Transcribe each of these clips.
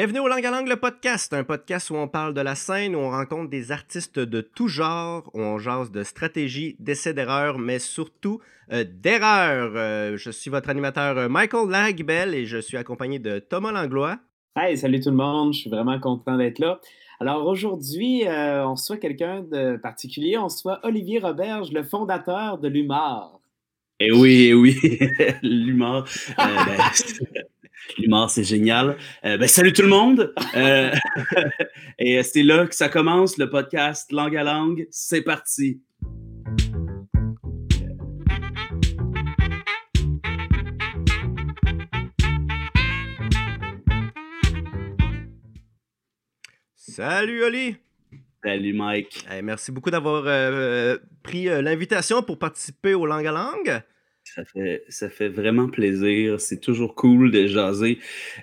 Bienvenue au Langue à Langue, le podcast, un podcast où on parle de la scène, où on rencontre des artistes de tout genre, où on jase de stratégie, d'essais d'erreurs, mais surtout euh, d'erreurs. Euh, je suis votre animateur euh, Michael Laguibel et je suis accompagné de Thomas Langlois. Hey, salut tout le monde, je suis vraiment content d'être là. Alors aujourd'hui, on reçoit quelqu'un de particulier, on reçoit Olivier Roberge, le fondateur de l'humour. Eh oui, eh oui, l'humour. Ben, L'humour, c'est génial. Euh, ben, salut tout le monde. Euh, et c'est là que ça commence, le podcast Langue à Langue. C'est parti. Salut Oli. Salut Mike. merci beaucoup d'avoir euh, pris l'invitation pour participer au Langue à Langue. Ça fait, ça fait vraiment plaisir. C'est toujours cool de jaser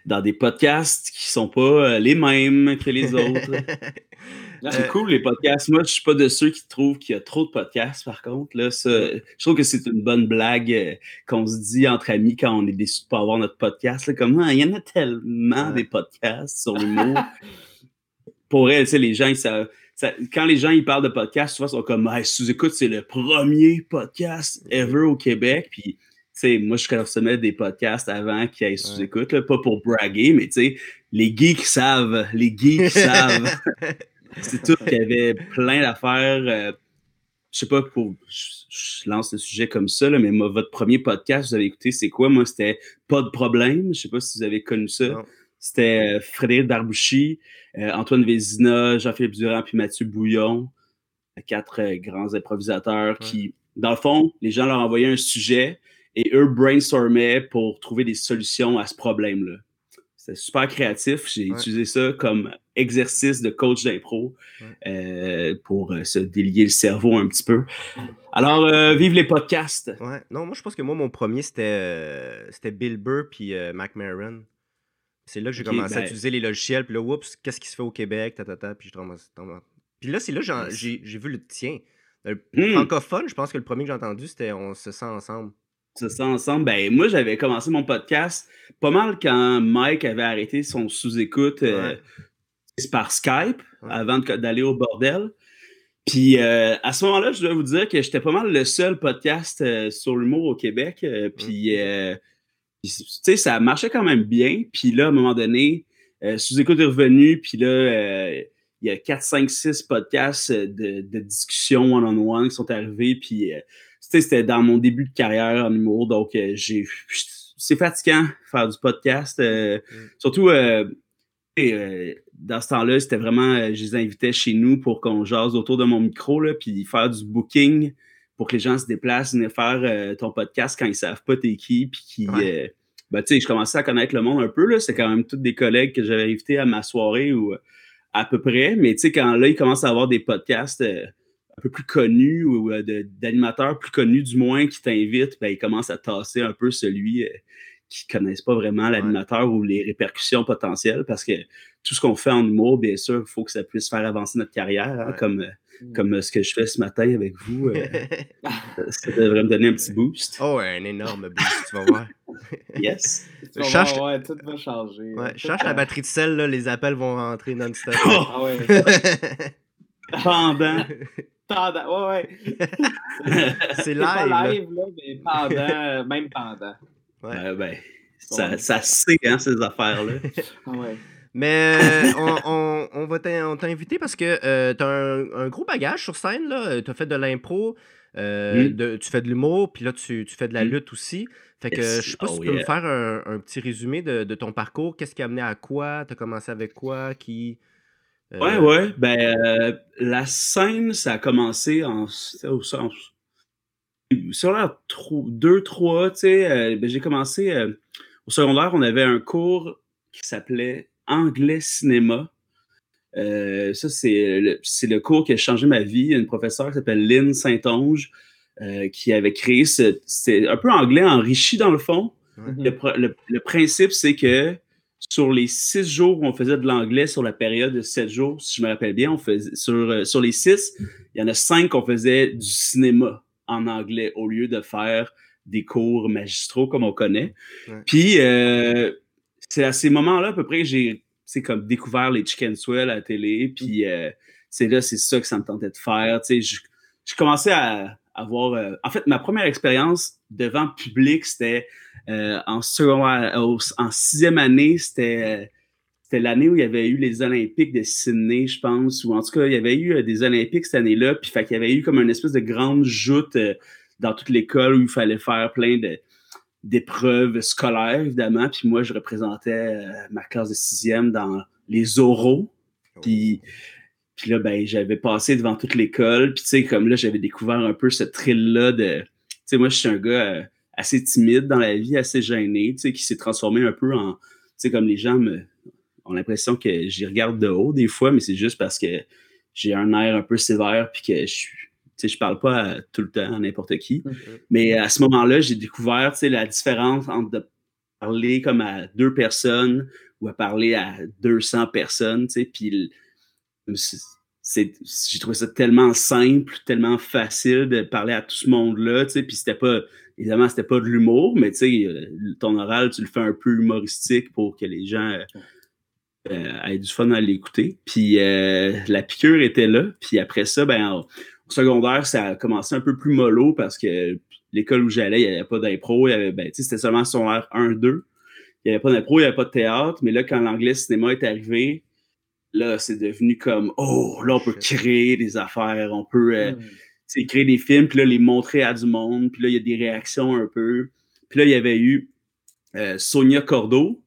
dans des podcasts qui sont pas euh, les mêmes que les autres. C'est cool les podcasts. Moi, je suis pas de ceux qui trouvent qu'il y a trop de podcasts, par contre. Là, je trouve que c'est une bonne blague euh, qu'on se dit entre amis quand on est déçu de pas avoir notre podcast. comme ah, il y en a tellement des podcasts sur l'humour. Pour elle, les gens, ils savent quand les gens ils parlent de podcast, souvent ils sont comme hey, sous-écoute, c'est le premier podcast ever au Québec. Puis, tu moi, je consommais des podcasts avant qui aient sous-écoute, pas pour braguer, mais tu sais, les geeks savent, les geeks savent. c'est tout qu'il y avait plein d'affaires. Euh, je sais pas, pour, je, lance le sujet comme ça, mais votre premier podcast, vous avez écouté, c'est quoi? Moi, c'était Pas de problème. Je sais pas si vous avez connu ça. C'était euh, Frédéric Barbouchi, euh, Antoine Vézina, Jean-Philippe Durand, puis Mathieu Bouillon. Quatre euh, grands improvisateurs qui, dans le fond, les gens leur envoyaient un sujet et eux brainstormaient pour trouver des solutions à ce problème-là. C'était super créatif. J'ai utilisé ça comme exercice de coach d'impro pour se délier le cerveau un petit peu. Alors, vive les podcasts! Ouais. Non, moi, je pense que moi, mon premier, c'était c'était Bill Burr puis Mac Maron. C'est là que j'ai commencé à ben utiliser les logiciels. Puis là, oups, qu'est-ce qui se fait au Québec? Ta, puis, je puis là, c'est là que j'ai vu le tien. Le hmm. francophone, je pense que le premier que j'ai entendu, c'était On se sent ensemble. On se sent ensemble. Ben, moi, j'avais commencé mon podcast pas mal quand Mike avait arrêté son sous-écoute euh, par Skype avant d'aller au bordel. Puis euh, à ce moment-là, je dois vous dire que j'étais pas mal le seul podcast euh, sur l'humour au Québec. puis tu sais, ça marchait quand même bien. Puis là, à un moment donné, euh, sous-écoute est revenu, puis là, euh, il y a 4, 5, 6 podcasts euh, de, de discussion one-on-one qui sont arrivés. Puis, c'était dans mon début de carrière en humour. Donc, j'ai c'est fatigant faire du podcast. Mm. Surtout, dans ce temps-là, c'était vraiment, je les invitais chez nous pour qu'on jase autour de mon micro, là, puis faire du booking pour que les gens se déplacent, venir faire euh, ton podcast quand ils savent pas t'es qui, puis qui. Euh, ben, tu sais, je commençais à connaître le monde un peu, là. C'est quand même tous des collègues que j'avais invités à ma soirée ou à peu près. Mais tu sais, quand là, ils commencent à avoir des podcasts euh, un peu plus connus ou d'animateurs plus connus du moins qui t'invitent, ben, ils commencent à tasser un peu celui qui connaissent pas vraiment l'animateur ou les répercussions potentielles parce que tout ce qu'on fait en humour, bien sûr, il faut que ça puisse faire avancer notre carrière, hein, comme Mm. Comme euh, ce que je fais ce matin avec vous. Euh, ça devrait me donner un petit boost. Oh, un énorme boost, tu vas voir. yes. cherche... ouais, tout va changer. Ouais, cherche la batterie de sel, là, les appels vont rentrer non-stop. ah ouais. pendant. Pendant, ouais, ouais. C'est live. Pas live, là. mais pendant, même pendant. Ouais, ben, ça, ça sait, hein, ces affaires-là. ah ouais. Mais on, on, on, va t'inviter parce que euh, tu as un, gros bagage sur scène. Tu as fait de l'impro, euh, tu fais de l'humour, puis là, tu, tu, fais de la lutte aussi. Fait que je sais pas si tu oh, peux me faire un, un, petit résumé de, de ton parcours. Qu'est-ce qui a amené à quoi? Tu as commencé avec quoi? Qui. Euh... Ouais, ouais. Ben, euh, la scène, ça a commencé en. Au sens. Sur la 2-3, tu sais, ben, j'ai commencé. au secondaire, on avait un cours qui s'appelait anglais cinéma. Euh, ça, c'est le, le, cours qui a changé ma vie. Une professeure qui s'appelle Lynn Saint-Onge euh, qui avait créé ce. C'est un peu anglais enrichi dans le fond. Le, principe, c'est que sur les six jours où on faisait de l'anglais sur la période de sept jours, si je me rappelle bien, on faisait, sur, euh, sur les six, il y en a cinq qu'on faisait du cinéma en anglais au lieu de faire des cours magistraux comme on connaît. Puis, c'est à ces moments-là, à peu près, j'ai c'est comme découvert les chicken swell à la télé, puis euh, c'est là, c'est ça que ça me tentait de faire. Tu sais, je, je commençais à avoir. Euh, en fait, ma première expérience devant public, c'était euh, en, en sixième année, c'était c'était l'année où il y avait eu les Olympiques de Sydney, je pense, ou en tout cas, il y avait eu des Olympiques cette année-là, puis fait qu'il y avait eu comme une espèce de grande joute dans toute l'école où il fallait faire plein de d'épreuves scolaires, évidemment. Puis moi, je représentais ma classe de sixième dans les oraux. Oh. Puis puis là, ben, j'avais passé devant toute l'école. Puis, tu sais, comme là, j'avais découvert un peu ce thrill-là de. Tu sais, moi, je suis un gars euh, assez timide dans la vie, assez gêné, tu sais, qui s'est transformé un peu en. Tu sais, comme les gens me, ont l'impression que j'y regarde de haut des fois, mais c'est juste parce que j'ai un air un peu sévère, puis que je suis. Sais, je parle pas tout le temps à n'importe qui. Mais à ce moment-là, j'ai découvert, tu sais, la différence entre de parler comme à deux personnes ou à parler à 200 personnes, tu sais, puis j'ai trouvé ça tellement simple, tellement facile de parler à tout ce monde-là, tu sais, puis c'était pas, évidemment, c'était pas de l'humour, mais tu sais, euh, ton oral, tu le fais un peu humoristique pour que les gens euh, euh, aient du fun à l'écouter. Puis la piqûre était là, puis après ça, ben, au secondaire, ça a commencé un peu plus mollo parce que l'école où j'allais, il n'y avait pas d'impro, il y avait, ben, c'était seulement son r 1-2. Il n'y avait pas d'impro, il n'y avait pas de théâtre, mais là, quand l'anglais cinéma est arrivé, là, c'est devenu comme, oh, là, on peut créer des affaires, on peut euh, hmm. créer des films, puis là, les montrer à du monde, puis là, il y a des réactions un peu. Puis là, il y avait eu euh, Sonia Cordeau,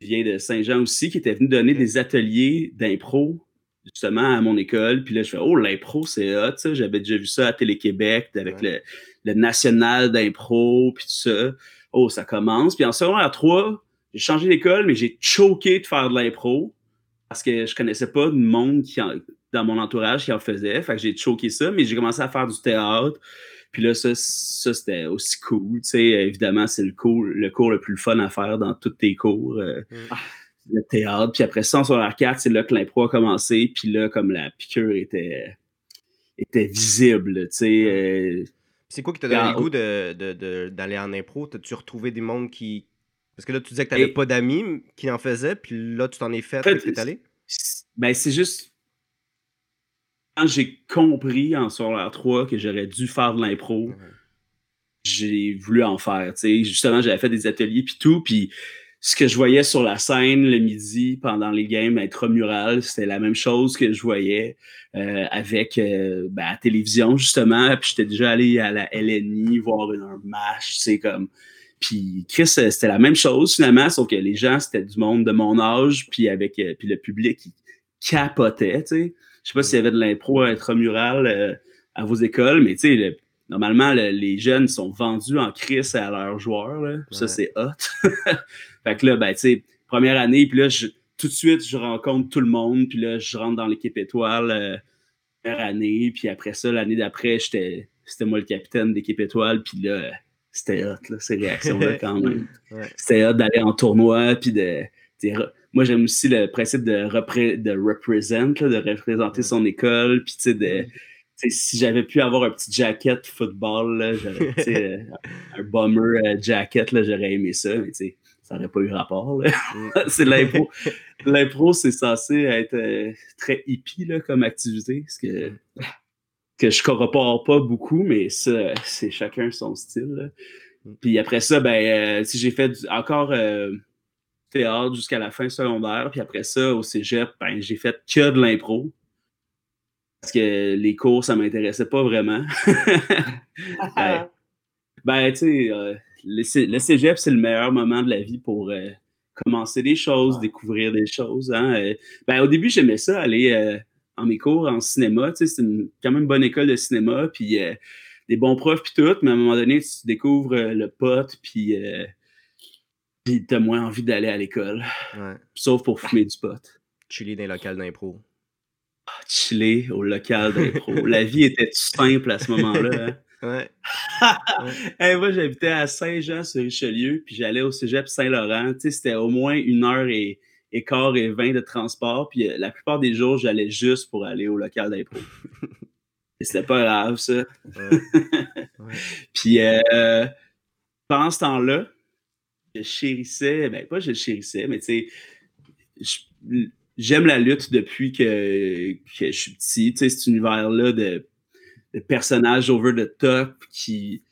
qui vient de Saint-Jean aussi, qui était venue donner des ateliers d'impro, justement, à mon école. Puis là, je fais, oh, l'impro, c'est hot, ça. J'avais déjà vu ça à Télé-Québec, avec le, national d'impro, puis tout ça. Oh, ça commence. Puis en secondaire 3, j'ai changé d'école, mais j'ai choqué de faire de l'impro parce que je connaissais pas de monde qui dans mon entourage qui en faisait. Fait que j'ai choqué ça, mais j'ai commencé à faire du théâtre. Puis là, ça, ça c'était aussi cool. Tu sais, évidemment, c'est le cours, le cours le plus fun à faire dans tous tes cours. Euh, mm. Le théâtre. Puis après ça, sur la 4, c'est là que l'impro a commencé. Puis là, comme la piqûre était, était visible, tu sais. Euh, c'est quoi qui t'a donné le goût d'aller de, de, en impro? T'as-tu retrouvé des mondes qui, parce que là, tu disais que tu n'avais pas d'amis qui en faisaient, puis là, tu t'en es fait, en fait, allé? Ben, c'est juste. Quand j'ai compris en soir 3 que j'aurais dû faire de l'impro, j'ai voulu en faire. sais Justement, j'avais fait des ateliers, puis tout, puis ce que je voyais sur la scène le midi pendant les games intramural, c'était la même chose que je voyais euh, avec euh, ben, la télévision, justement. Puis j'étais déjà allé à la LNI voir un match, c'est comme puis Chris, euh, c'était la même chose finalement, sauf que les gens, c'était du monde de mon âge, puis avec euh, puis le public qui capotait, tu sais. Je sais pas s'il y avait de l'impro intramural euh, à vos écoles, mais tu sais, normalement, les jeunes sont vendus en Chris à leurs joueurs, là. Ça, c'est hot. fait que là, ben, tu sais, première année, puis là, tout de suite, je rencontre tout le monde, puis là, je rentre dans l'équipe étoile première année, puis après ça, l'année d'après, j'étais c'était moi le capitaine d'équipe étoile, puis là c'était hot, là, ces réactions-là, quand même. C'était hot d'aller en tournoi, puis de. Moi, j'aime aussi le principe de, repré de represent, de représenter son école, puis tu sais, de. Si j'avais pu avoir un petit jacket football, là, euh, un bomber euh, jacket, j'aurais aimé ça, mais ça n'aurait pas eu rapport. Mm. c'est l'impro. L'impro, c'est censé être euh, très hippie là, comme activité. Parce que que je corrobore pas beaucoup, mais ça, c'est chacun son style. Mm. Puis après ça, ben, euh, si j'ai fait encore théâtre jusqu'à la fin secondaire, puis après ça, au cégep, ben, j'ai fait que de l'impro. Parce que les cours, ça m'intéressait pas vraiment. ben, tu sais, euh, le, cégep, c'est le meilleur moment de la vie pour commencer des choses, découvrir des choses. Hein. Ben, au début, j'aimais ça, aller en mes cours en cinéma. Tu sais, c'est quand même une bonne école de cinéma, puis euh, des bons profs, puis tout, mais à un moment donné, tu découvres euh, le pote, puis euh, tu as moins envie d'aller à l'école. Sauf pour fumer du pot. Chiller dans les locales d'impro. Chiller au local d'impro. La vie était simple à ce moment-là. Hein? Ouais. moi, j'habitais à Saint-Jean-sur-Richelieu, puis j'allais au cégep Saint-Laurent. Tu sais, c'était au moins une heure et et quart et 20 de transport. Puis euh, la plupart des jours, j'allais juste pour aller au local d'impro. et c'était pas grave, ça. Puis euh, pendant ce temps-là, je chérissais, ben pas je chérissais, mais tu sais, j'aime la lutte depuis que, je suis petit. Tu sais, cet univers-là de, personnages over the top qui,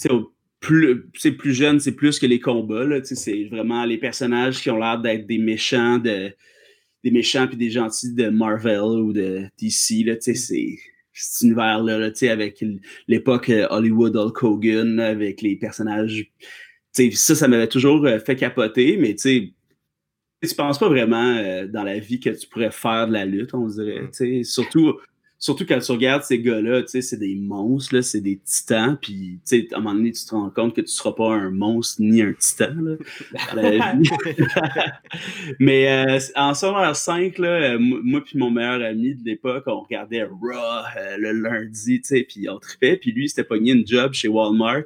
tu sais, plus, plus jeune, c'est plus que les combats. Tu sais, c'est vraiment les personnages qui ont l'air d'être des méchants de des méchants puis des gentils de Marvel ou de DC. Là, tu sais, c'est cet univers-là, sais, avec l'époque euh, Hollywood Hulk Hogan, avec les personnages. sais, ça, ça m'avait toujours euh, fait capoter, mais tu sais, tu penses pas vraiment euh, dans la vie que tu pourrais faire de la lutte, on dirait. Mm. Surtout, surtout quand tu regardes ces gars-là, c'est des monstres, c'est des titans, puis à un moment donné, tu te rends compte que tu seras pas un monstre ni un titan. Là, Mais euh, en secondaire 5, là, euh, moi puis mon meilleur ami de l'époque, on regardait Raw le lundi, puis on tripait, puis lui, il s'était pogné une job chez Walmart,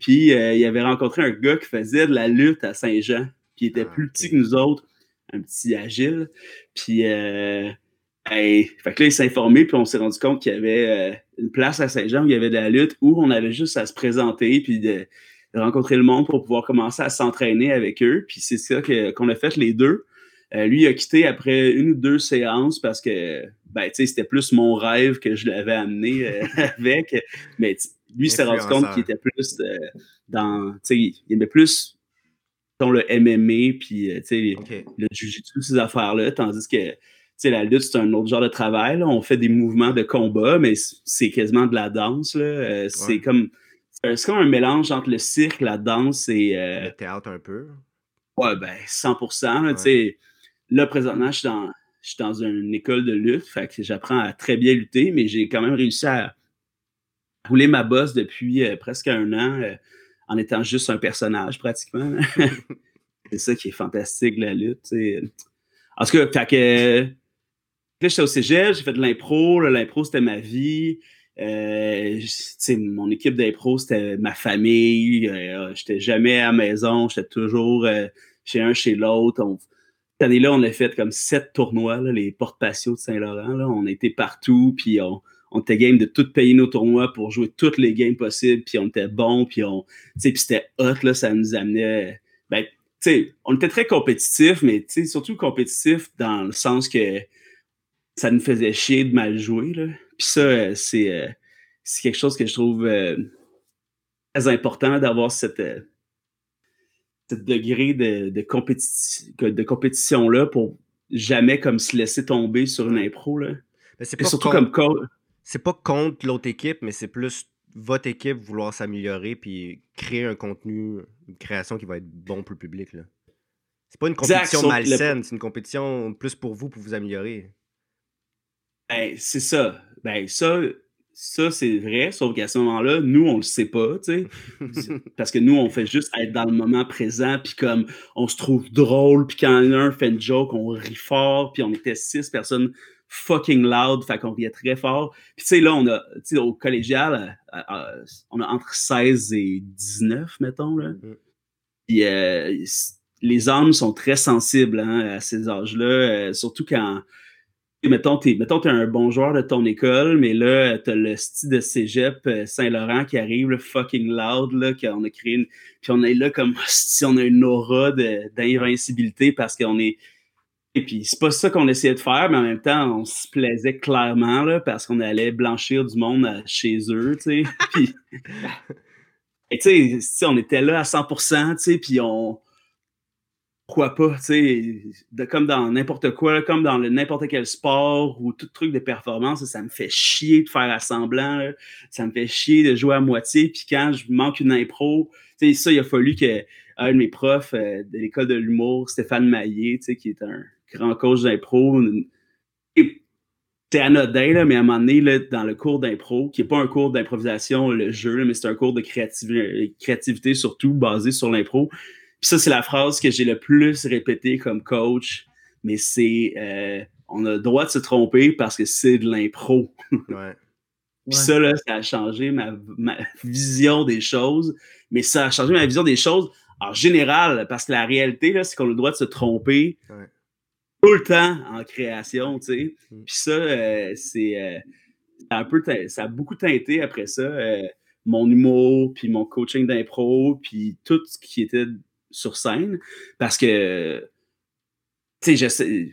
puis il avait rencontré un gars qui faisait de la lutte à Saint-Jean, qui était ah, plus petit que nous autres un petit agile. Puis, euh, fait que là, il s'est informé, puis on s'est rendu compte qu'il y avait euh, une place à Saint-Jean où il y avait de la lutte, où on avait juste à se présenter, puis de, rencontrer le monde pour pouvoir commencer à s'entraîner avec eux. Puis c'est ça qu'on a fait les deux. Euh, lui, il a quitté après une ou deux séances parce que, ben, c'était plus mon rêve que je l'avais amené euh, avec. Mais lui, il s'est rendu compte qu'il était plus dans, tu sais, il aimait plus le MMA, puis euh, le jiu-jitsu, ces affaires-là, tandis que la lutte, c'est un autre genre de travail. On fait des mouvements de combat, mais c'est quasiment de la danse. Euh, c'est comme c'est comme un mélange entre le cirque, la danse et. Euh, le théâtre un peu. Ouais, ben 100%. Là, là présentement, je suis, dans, je suis dans une école de lutte, fait que j'apprends à très bien lutter, mais j'ai quand même réussi à rouler ma bosse depuis presque un an en étant juste un personnage pratiquement. c'est ça qui est fantastique, la lutte. En tout cas, fait que, là, j'étais au cégep, j'ai fait de l'impro. L'impro, c'était ma vie. Euh, mon équipe d'impro, c'était ma famille. Euh, j'étais jamais à la maison. J'étais toujours euh, chez un, chez l'autre. Cette année-là, on a fait comme sept tournois, les portes patio de Saint-Laurent. On été partout, puis on, on était game de tout payer nos tournois pour jouer toutes les games possibles, puis on était bon, puis on, puis c'était hot, là, ça nous amenait, ben, tu sais, on était très compétitifs, mais tu sais, surtout compétitifs dans le sens que ça nous faisait chier de mal jouer, là. Puis ça, euh, c'est, euh, c'est quelque chose que je trouve euh, très important d'avoir cette, degré de, de, de compétition-là pour jamais comme se laisser tomber sur une impro, là. c'est surtout comme c'est pas contre l'autre équipe, mais c'est plus votre équipe vouloir s'améliorer puis créer un contenu, une création qui va être bon pour le public. Là. C'est pas une compétition malsaine, c'est une compétition plus pour vous, pour vous améliorer. Ben, c'est ça. Ben, ça, ça c'est vrai, sauf qu'à ce moment-là, nous, on le sait pas, tu sais. parce que nous, on fait juste être dans le moment présent, puis comme on se trouve drôle, puis quand un fait une joke, on rit fort, puis on était six personnes fucking loud, fait qu'on riait très fort. Puis tu sais, là, on a, tu sais, au collégial, euh, euh, on a entre 16 et 19, mettons, là. Mm. Puis euh, les hommes sont très sensibles hein, à ces âges-là, surtout quand, mettons, t'es, mettons, t'es un bon joueur de ton école, mais là, t'as le style de cégep Saint-Laurent qui arrive, le fucking loud, là, qu'on a créé une... Puis on est là comme si on a une aura d'invincibilité parce qu'on est puis, c'est pas ça qu'on essayait de faire, mais en même temps, on se plaisait clairement là, parce qu'on allait blanchir du monde chez eux, tu sais. puis, et tu sais, on était là à 100%, tu sais, puis on. Pourquoi pas, tu sais, comme dans n'importe quoi, comme dans n'importe quel sport ou tout truc de performance, ça me fait chier de faire assemblant, ça me fait chier de jouer à moitié, puis quand je manque une impro, tu sais, ça, il a fallu que un de mes profs euh, de l'école de l'humour, Stéphane Maillé, tu sais, qui est un grand coach d'impro. C'est anodin, là, mais à un moment donné, là, dans le cours d'impro, qui n'est pas un cours d'improvisation, le jeu, mais c'est un cours de créativité, surtout basé sur l'impro. Puis ça, c'est la phrase que j'ai le plus répétée comme coach, mais c'est euh, on a le droit de se tromper parce que c'est de l'impro. Ouais. Puis ça, là, ça a changé ma, vision des choses, mais ça a changé ma vision des choses en général, parce que la réalité, là, c'est qu'on a le droit de se tromper tout le temps en création, tu sais. Mm. Puis ça, euh, c'est euh, un peu, ça a beaucoup teinté après ça euh, mon humour, puis mon coaching d'impro, puis tout ce qui était sur scène, parce que tu sais,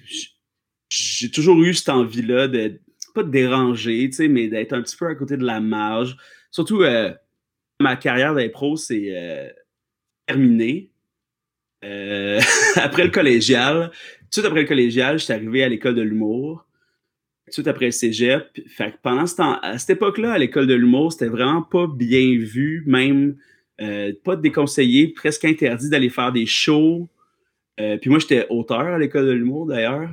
j'ai toujours eu cette envie-là de, pas de déranger, tu sais, mais d'être un petit peu à côté de la marge. Surtout, ma carrière d'impro, c'est terminé. Après le collégial, tout après le collégial, j'étais arrivé à l'école de l'humour. Tout après le cégep. Fait pendant ce temps, à cette époque-là, à l'école de l'humour, c'était vraiment pas bien vu, même pas déconseillé, presque interdit d'aller faire des shows. puis moi, j'étais auteur à l'école de l'humour d'ailleurs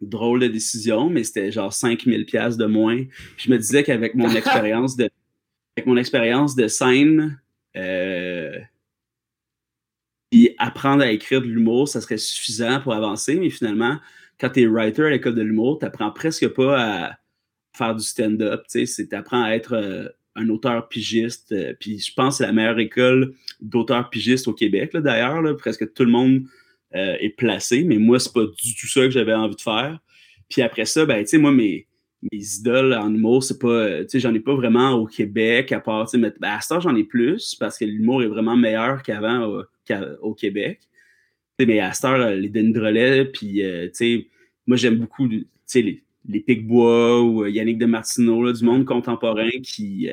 drôle de décision, mais c'était genre 5000 pièces de moins. je me disais qu'avec mon expérience de avec mon expérience de scène euh, apprendre à écrire de l'humour, ça serait suffisant pour avancer, mais finalement, quand tu es writer à l'école de l'humour, tu presque pas à faire du stand-up, tu apprends à être euh, un auteur pigiste, euh, puis je pense que c'est la meilleure école d'auteur pigiste au Québec, d'ailleurs, presque tout le monde euh, est placé, mais moi, c'est pas du tout ça que j'avais envie de faire. Puis après ça, ben, tu moi, mes, mes idoles en humour, c'est pas, tu sais, j'en ai pas vraiment au Québec, à part, tu ben, à ce j'en ai plus, parce que l'humour est vraiment meilleur qu'avant au Québec. mais à cette heure, les Denis Drolet, puis, euh, tu moi, j'aime beaucoup, tu les, les Picbois ou Yannick de Martineau, du monde contemporain qui,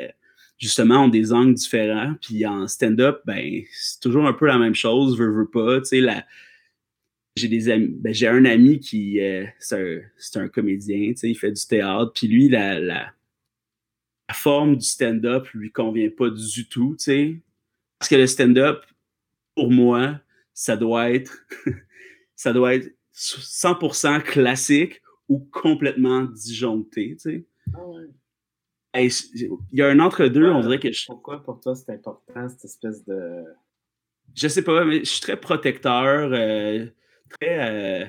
justement, ont des angles différents. Puis en stand-up, ben, c'est toujours un peu la même chose, veux, veux pas, tu la j'ai des amis, ben, j'ai un ami qui euh, c'est un, comédien, il fait du théâtre, puis lui, la, la, forme du stand-up lui convient pas du tout, sais. Parce que le stand-up, pour moi, ça doit être ça doit être 100% classique ou complètement disjoncté, tu sais. Ah il y a un entre-deux, on dirait que je... Pourquoi pour toi c'est important, cette espèce de... Je sais pas, mais je suis très protecteur. Euh, très euh,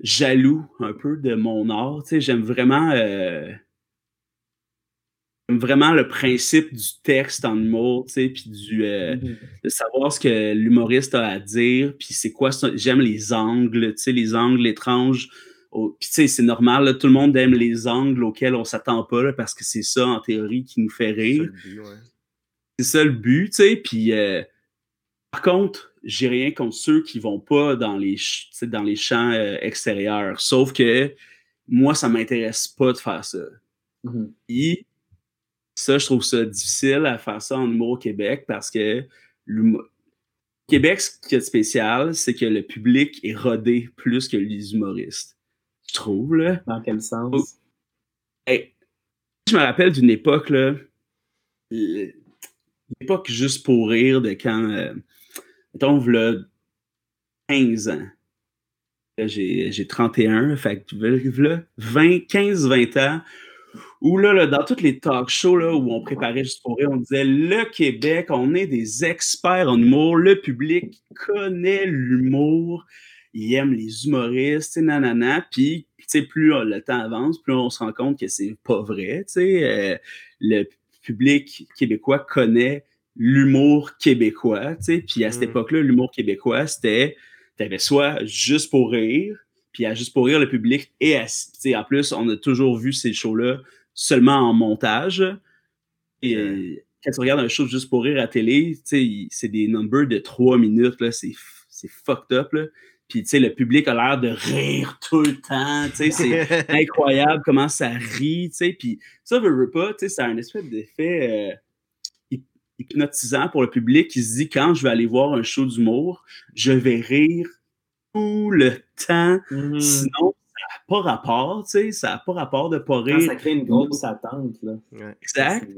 jaloux un peu de mon art. J'aime vraiment, euh, vraiment le principe du texte en humour, puis du euh, mm-hmm. de savoir ce que l'humoriste a à dire, puis c'est quoi. J'aime les angles, les angles étranges. Puis c'est normal, tout le monde aime les angles auxquels on s'attend pas parce que c'est ça en théorie qui nous fait rire. C'est ça le but, tu sais. Puis par contre, j'ai rien contre ceux qui vont pas dans les, dans les champs euh, extérieurs. Sauf que moi, ça m'intéresse pas de faire ça. Et ça, je trouve ça difficile à faire ça en humour au Québec parce que le Québec, ce qui est spécial, c'est que le public est rodé plus que les humoristes. Je trouve, là? Dans quel sens? je me rappelle d'une époque, là, l'époque juste pour rire de quand euh, mettons, là, 15 ans. J'ai 31, fait que 20, 15, 20 ans, où là, dans tous les talk shows là, où on préparait juste pour rire, on disait le Québec, on est des experts en humour, le public connaît l'humour, il aime les humoristes, nanana, puis plus le temps avance, plus on se rend compte que c'est pas vrai, euh, le public québécois connaît l'humour québécois. Puis à cette mm. époque-là, l'humour québécois, c'était, t'avais soit juste pour rire, puis à juste pour rire, le public et en plus, on a toujours vu ces shows-là seulement en montage. Et quand tu regardes un show juste pour rire à télé, c'est des numbers de trois minutes, là, c'est, c'est fucked up, là. Puis, tu sais, le public a l'air de rire tout le temps, tu sais, c'est incroyable comment ça rit, tu sais. Puis ça, veut, pas, tu sais, ça a un espèce d'effet... Euh, hypnotisant pour le public qui se dit quand je vais aller voir un show d'humour, je vais rire tout le temps. Mm-hmm. Sinon, n'a pas rapport, tu sais, ça n'a pas rapport de pas rire. ça crée une grosse attente, là. Exact.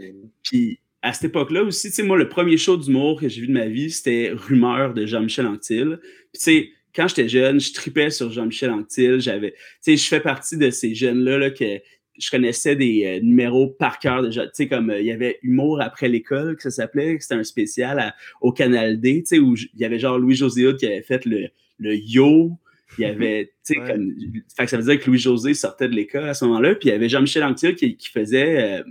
Puis à cette époque-là aussi, tu sais, moi, le premier show d'humour que j'ai vu de ma vie, c'était Rumeur de Jean-Michel Anctil. Puis tu sais, quand j'étais jeune, je tripais sur Jean-Michel Anctil. J'avais, tu sais, je fais partie de ces jeunes-là là, que je connaissais des euh, numéros par cœur déjà. Tu sais, comme euh, il y avait Humour après l'école, que ça s'appelait, c'était un spécial au Canal D, tu sais, où il y avait genre Louis-José qui avait fait le, le yo. Il y avait, tu sais, comme. Fait que ça veut dire que Louis-José sortait de l'école à ce moment-là. Puis il y avait Jean-Michel Anctil qui, qui faisait. Euh,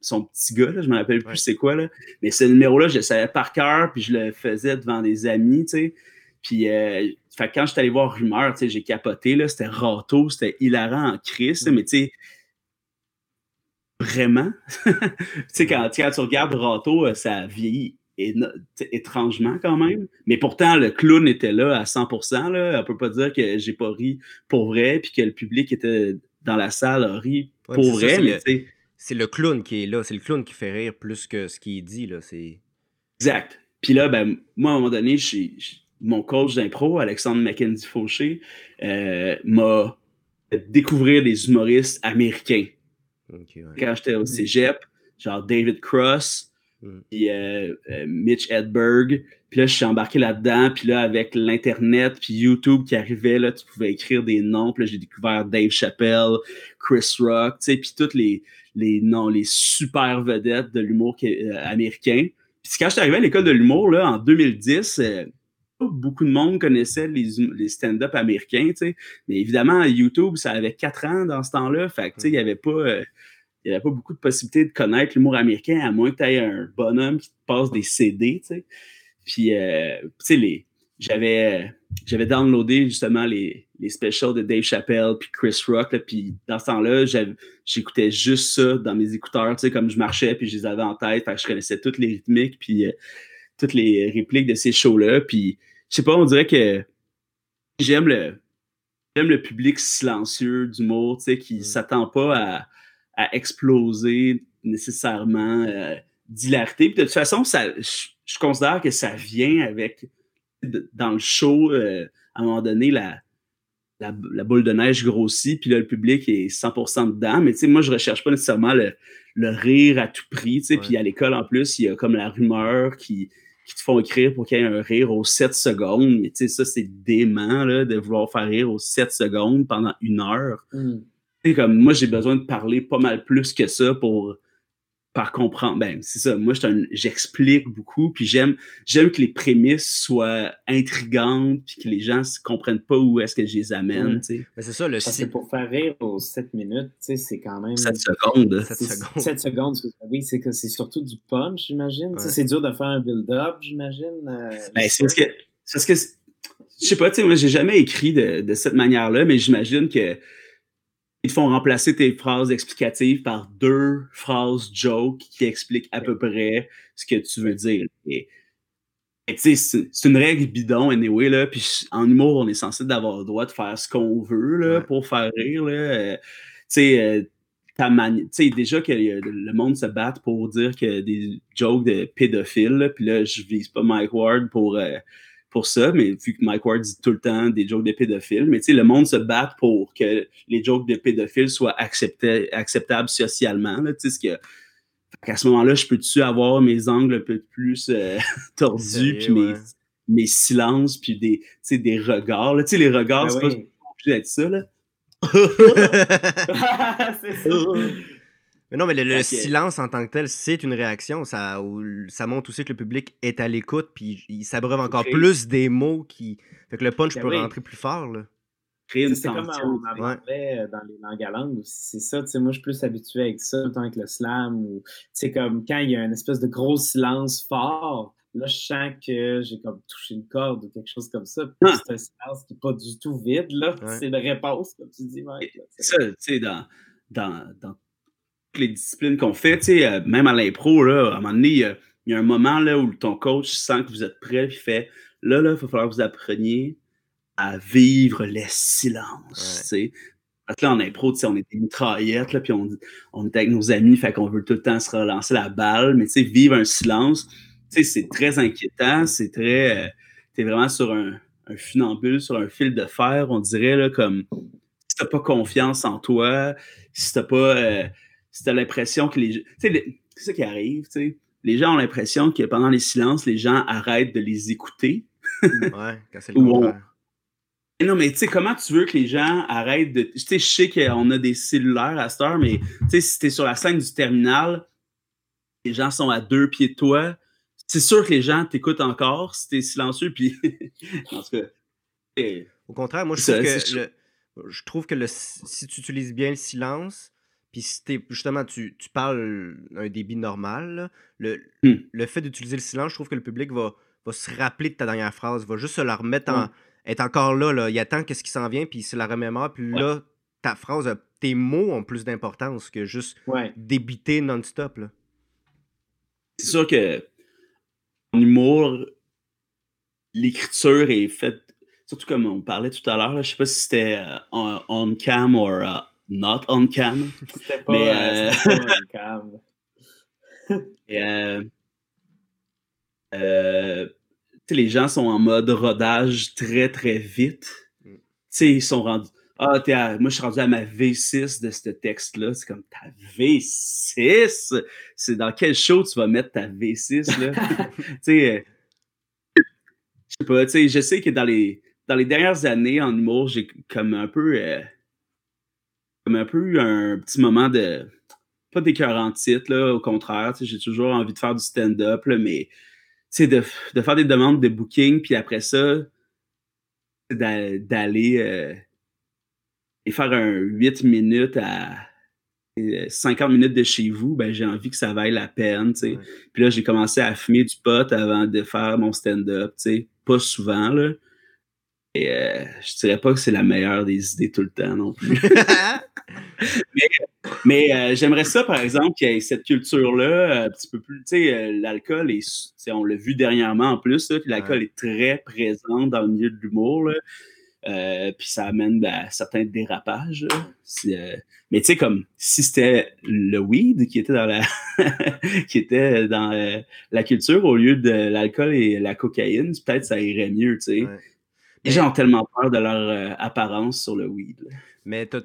son petit gars, là, je me rappelle plus c'est quoi, là. Mais ce numéro-là, je le savais par cœur, puis je le faisais devant des amis, tu sais. Puis, fait que quand j'étais allé voir Rumeur, tu sais, j'ai capoté, là, c'était râteau, c'était hilarant en crise, mais tu sais, vraiment. tu sais, quand, tu regardes Rato, euh, ça vieillit étrangement quand même. Mais pourtant, le clown était là à 100%. Là. On peut pas dire que j'ai pas ri pour vrai, puis que le public était dans la salle a ri pour vrai. c'est le clown qui est là. C'est le clown qui fait rire plus que ce qui est dit. Là. Exact. Puis là, ben, moi, à un moment donné, mon coach d'impro, Alexandre McKenzie Fauché, euh, m'a fait découvrir des humoristes américains. Quand j'étais au cégep, genre David Cross. Puis euh, euh, Mitch Hedberg. Puis là, je suis embarqué là-dedans. Puis là, avec l'Internet, puis YouTube qui arrivait, là, tu pouvais écrire des noms. Puis là, j'ai découvert Dave Chappelle, Chris Rock, tu sais, puis toutes les, les noms, les super vedettes de l'humour euh, américain. Puis quand je suis arrivé à l'école de l'humour, là, en 2010, beaucoup de monde connaissait les, les stand-up américains, tu sais. Mais évidemment, YouTube, ça avait quatre ans dans ce temps-là. Fait que, tu sais, il n'y avait pas il n'y avait pas beaucoup de possibilités de connaître l'humour américain, à moins que tu aies un bonhomme qui te passe des CD, tu sais. Puis, euh, tu sais, les, j'avais, j'avais downloadé justement les, les specials de Dave Chappelle puis Chris Rock, puis dans ce temps-là, j'écoutais juste ça dans mes écouteurs, tu sais, comme je marchais, puis je les avais en tête, fait que je connaissais toutes les rythmiques, puis euh, toutes les répliques de ces shows-là, puis je sais pas, on dirait que j'aime le, j'aime le public silencieux d'humour, tu sais, qui mm. s'attend pas à à exploser nécessairement euh, d'hilarité. de toute façon, ça, je, considère que ça vient avec, dans le show, euh, à un moment donné, la, la, boule de neige grossit, puis là, le public est 100% dedans. Mais tu sais, moi, je recherche pas nécessairement le, le rire à tout prix, tu sais. Puis à l'école, en plus, il y a comme la rumeur qui, qui te font écrire pour qu'il y ait un rire aux 7 secondes. Mais tu sais, ça, c'est dément, là, de vouloir faire rire aux 7 secondes pendant une heure. Mm comme moi, j'ai besoin de parler pas mal plus que ça pour par comprendre. Ben, c'est ça. Moi, j'explique beaucoup, puis j'aime, j'aime que les prémices soient intrigantes, puis que les gens ne comprennent pas où est-ce que je les amène. Mais c'est ça, le C'est pour faire rire aux 7 minutes, c'est quand même. 7 secondes. 7 secondes. 7 secondes, oui, c'est que c'est surtout du punch, j'imagine. C'est dur de faire un build-up, j'imagine. Euh, ben, c'est parce que. Parce que je sais pas, tu sais, moi, j'ai jamais écrit de, de cette manière-là, mais j'imagine que ils te font remplacer tes phrases explicatives par deux phrases joke qui expliquent à peu près ce que tu veux dire. Et, c'est une règle bidon, anyway, là. Puis en humour, on est censé d'avoir le droit de faire ce qu'on veut, là, pour faire rire, là. Euh, tu sais, euh, déjà que le monde se batte pour dire que des jokes de pédophiles, puis là, je vise pas Mike Ward pour euh, pour ça, mais vu que Mike Ward dit tout le temps des jokes de pédophiles, mais tu sais, le monde se bat pour que les jokes de pédophiles soient acceptés, acceptables socialement, tu sais, ce que à ce moment-là, je peux-tu avoir mes angles un peu plus euh, tordus, puis mes, mes, silences, puis des, des regards. Tu sais, les regards, ben c'est pas obligé d'être ça, là. c'est ça. Mais non, mais le, silence en tant que tel, c'est une réaction. Ça, ça montre aussi que le public est à l'écoute, puis il s'abreuve encore plus des mots qui. Fait que le punch ben peut rentrer plus fort. Là. C'est comme on en parlait euh, dans les langues à langue C'est ça, tu sais, moi je suis plus habitué avec ça, autant avec le slam ou tu comme quand il y a une espèce de gros silence fort, là je sens que j'ai comme touché une corde ou quelque chose comme ça. Ah! C'est un silence qui n'est pas du tout vide, là. C'est une réponse, comme tu dis, Mike. C'est ça, tu sais, dans, dans, dans les disciplines qu'on fait, tu sais, euh, même à l'impro, là, à un moment donné, il y, a un moment là, où ton coach sent que vous êtes prêt, puis fait là, là, il va falloir que vous appreniez à vivre. Tu sais. Parce que là, en impro, tu sais, on est des mitraillettes, là, puis on, on est avec nos amis, fait qu'on veut tout le temps se relancer la balle, mais tu sais, vivre un silence, tu sais, c'est très inquiétant, c'est très. Euh, tu es vraiment sur un, un, funambule, sur un fil de fer, on dirait, là, comme si t'as pas confiance en toi, si t'as pas. Euh, si t'as l'impression que les. Tu sais, c'est ça qui arrive, tu sais. Les gens ont l'impression que pendant les silences, les gens arrêtent de les écouter. ouais, quand c'est le contraire. Non, mais tu sais, comment tu veux que les gens arrêtent de. Tu sais, je sais qu'on a des cellulaires à cette heure, mais tu sais, si t'es sur la scène du terminal, les gens sont à deux pieds de toi, c'est sûr que les gens t'écoutent encore si t'es silencieux, puis. en tout cas. Au contraire, moi, je trouve que, je trouve que le... si tu utilises bien le silence, puis si justement, tu, tu, parles un débit normal, le, hmm. le fait d'utiliser le silence, je trouve que le public va, va se rappeler de ta dernière phrase, va juste se la remettre en. être encore là, là. Il attend qu'est-ce qui s'en vient, puis il se la remémore, puis là, ta phrase, tes mots ont plus d'importance que juste débiter non-stop. C'est sûr que humour, l'écriture est faite, surtout comme on parlait tout à l'heure, je sais pas si c'était euh, on, cam ou not on cam. C'était pas, mais, on cam. les gens sont en mode rodage très très vite. Mm. sais, ils sont rendus ah, moi, je suis rendu à ma V6 de ce texte-là. C'est comme ta V6. C'est dans quel show tu vas mettre ta V6, là? tu sais, euh, je sais pas, tu sais, je sais que dans les, dans les dernières années en humour, j'ai comme un peu, euh, comme un peu eu un petit moment de, pas d'écœurant titre, là, au contraire, j'ai toujours envie de faire du stand-up, mais, de, de, faire des demandes de booking, puis après ça, d'aller, euh, et faire un 8 minutes à 50 minutes de chez vous, ben, j'ai envie que ça vaille la peine. Puis là, j'ai commencé à fumer du pot avant de faire mon stand-up. Pas souvent. Là. Et euh, je dirais pas que c'est la meilleure des idées tout le temps non plus. mais, euh, j'aimerais ça, par exemple, qu'il y ait cette culture-là, un petit peu plus. Tu sais, euh, l'alcool, on l'a vu dernièrement en plus, l'alcool est très présent dans le milieu de l'humour. Euh, puis ça amène ben, à certains dérapages. Euh, mais tu sais, comme si c'était le weed qui était dans la qui était dans euh, la culture au lieu de l'alcool et la cocaïne, peut-être ça irait mieux, tu sais. Les gens ont tellement peur de leur apparence sur le weed. Mais t'as,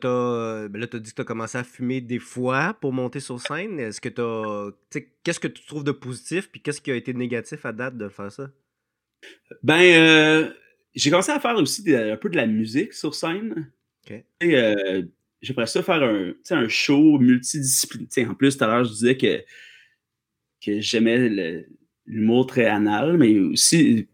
ben là, tu as dit que tu as commencé à fumer des fois pour monter sur scène. Est-ce que tu Qu'est-ce que tu trouves de positif, puis qu'est-ce qui a été négatif à date de faire ça? Ben, j'ai commencé à faire aussi un peu de la musique sur scène. Okay. Euh, J'aimerais ça faire un, un show multidisciplinaire. En plus, tout à l'heure, je disais que, que j'aimais l'humour très anal, mais aussi,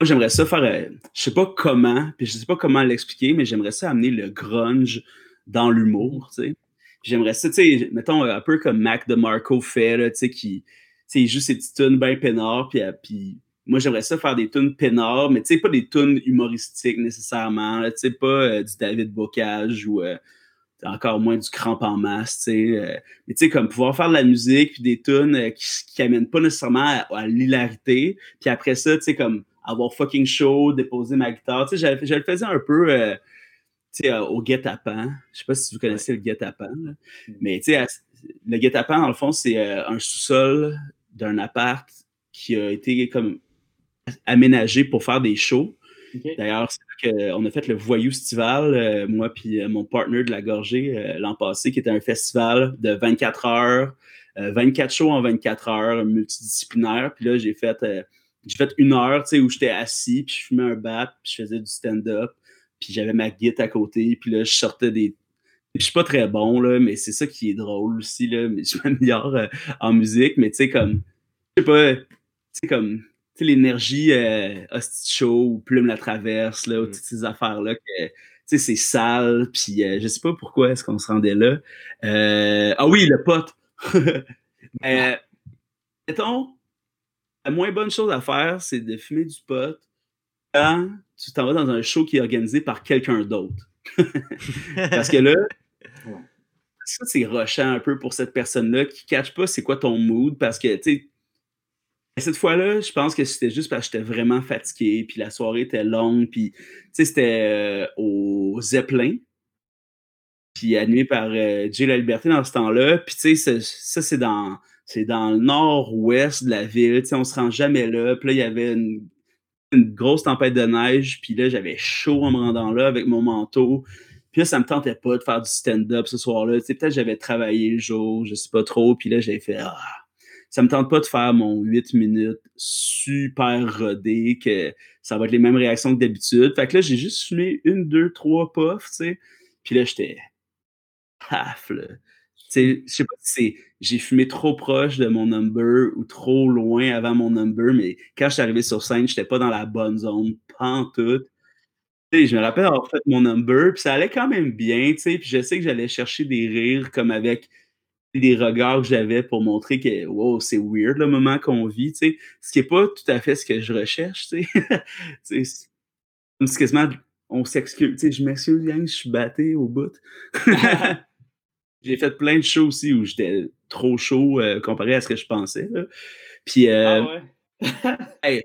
moi, j'aimerais ça faire, euh, je sais pas comment, puis je sais pas comment l'expliquer, mais j'aimerais ça amener le grunge dans l'humour, tu sais. J'aimerais ça, tu sais, mettons, un peu comme Mac DeMarco fait, tu sais, qui, tu sais, il joue ses petites tunes bien peinards, puis, puis moi, j'aimerais ça faire des tunes peinards, mais tu sais, pas des tunes humoristiques nécessairement. Tu sais, pas euh, du David Bocage ou euh, encore moins du cramp en masse, tu sais. Euh. mais tu sais, comme pouvoir faire de la musique puis des tunes qui, qui amènent pas nécessairement à, l'hilarité. Puis après ça, tu sais, comme avoir fucking show, déposer ma guitare. Tu sais, je le faisais un peu tu sais, au guet-apens. Je sais pas si vous connaissez le guet-apens, mais tu sais, le guet-apens, dans le fond, c'est un sous-sol d'un appart qui a été comme aménagé pour faire des shows. D'ailleurs, on a fait le Voyou Festival, euh, moi puis euh, mon partner de la Gorgée euh, l'an passé, qui était un festival de 24 heures, 24 shows en 24 heures, multidisciplinaire. Puis là, j'ai fait, j'ai fait une heure où j'étais assis, puis je fumais un bat, puis je faisais du stand-up, puis j'avais ma guide à côté, puis là, je sortais des. Je suis pas très bon, là, mais c'est ça qui est drôle aussi, là, mais je m'améliore en musique, mais tu sais, comme, je sais pas, tu sais, comme, sais, l'énergie euh, Hostie Show ou Plume la Traverse, là, ou mm. toutes ces affaires-là, que, tu sais, c'est sale, puis euh, je sais pas pourquoi est-ce qu'on se rendait là. Euh, ah oui, le pote! euh, mettons, la moins bonne chose à faire, c'est de fumer du pot quand tu t'en vas dans un show qui est organisé par quelqu'un d'autre. Parce que là, ça, c'est rushant un peu pour cette personne-là qui ne catch pas c'est quoi ton mood parce que, tu sais, cette fois-là, je pense que c'était juste parce que j'étais vraiment fatigué, puis la soirée était longue, puis tu sais, c'était euh, au Zeppelin, puis animé par euh, Jay La Liberté dans ce temps-là, puis tu sais, ça, c'est dans, c'est dans le nord-ouest de la ville, tu sais, on se rend jamais là, puis là, il y avait une, grosse tempête de neige, puis là, j'avais chaud en me rendant là avec mon manteau, puis là, ça me tentait pas de faire du stand-up ce soir-là, tu sais, peut-être j'avais travaillé le jour, je sais pas trop, puis là, j'avais fait « Ah! » ça me tente pas de faire mon 8 minutes super rodé, que ça va être les mêmes réactions que d'habitude. Fait que là, j'ai juste fumé une, deux, trois puffs, tu sais. Puis là, j'étais paf, là. Je sais pas si c'est j'ai fumé trop proche de mon number ou trop loin avant mon number, mais quand je suis arrivé sur scène, j'étais pas dans la bonne zone, pantoute. sais, je me rappelle avoir fait mon number, puis ça allait quand même bien, tu sais, puis je sais que j'allais chercher des rires comme avec des regards que j'avais pour montrer que wow, c'est weird le moment qu'on vit. Ce qui n'est pas tout à fait ce que je recherche, c'est quasiment on s'excuse, je m'excuse, je suis batté au bout. J'ai fait plein de shows aussi où j'étais trop chaud euh, comparé à ce que je pensais. Puis, euh, ah ouais. hey,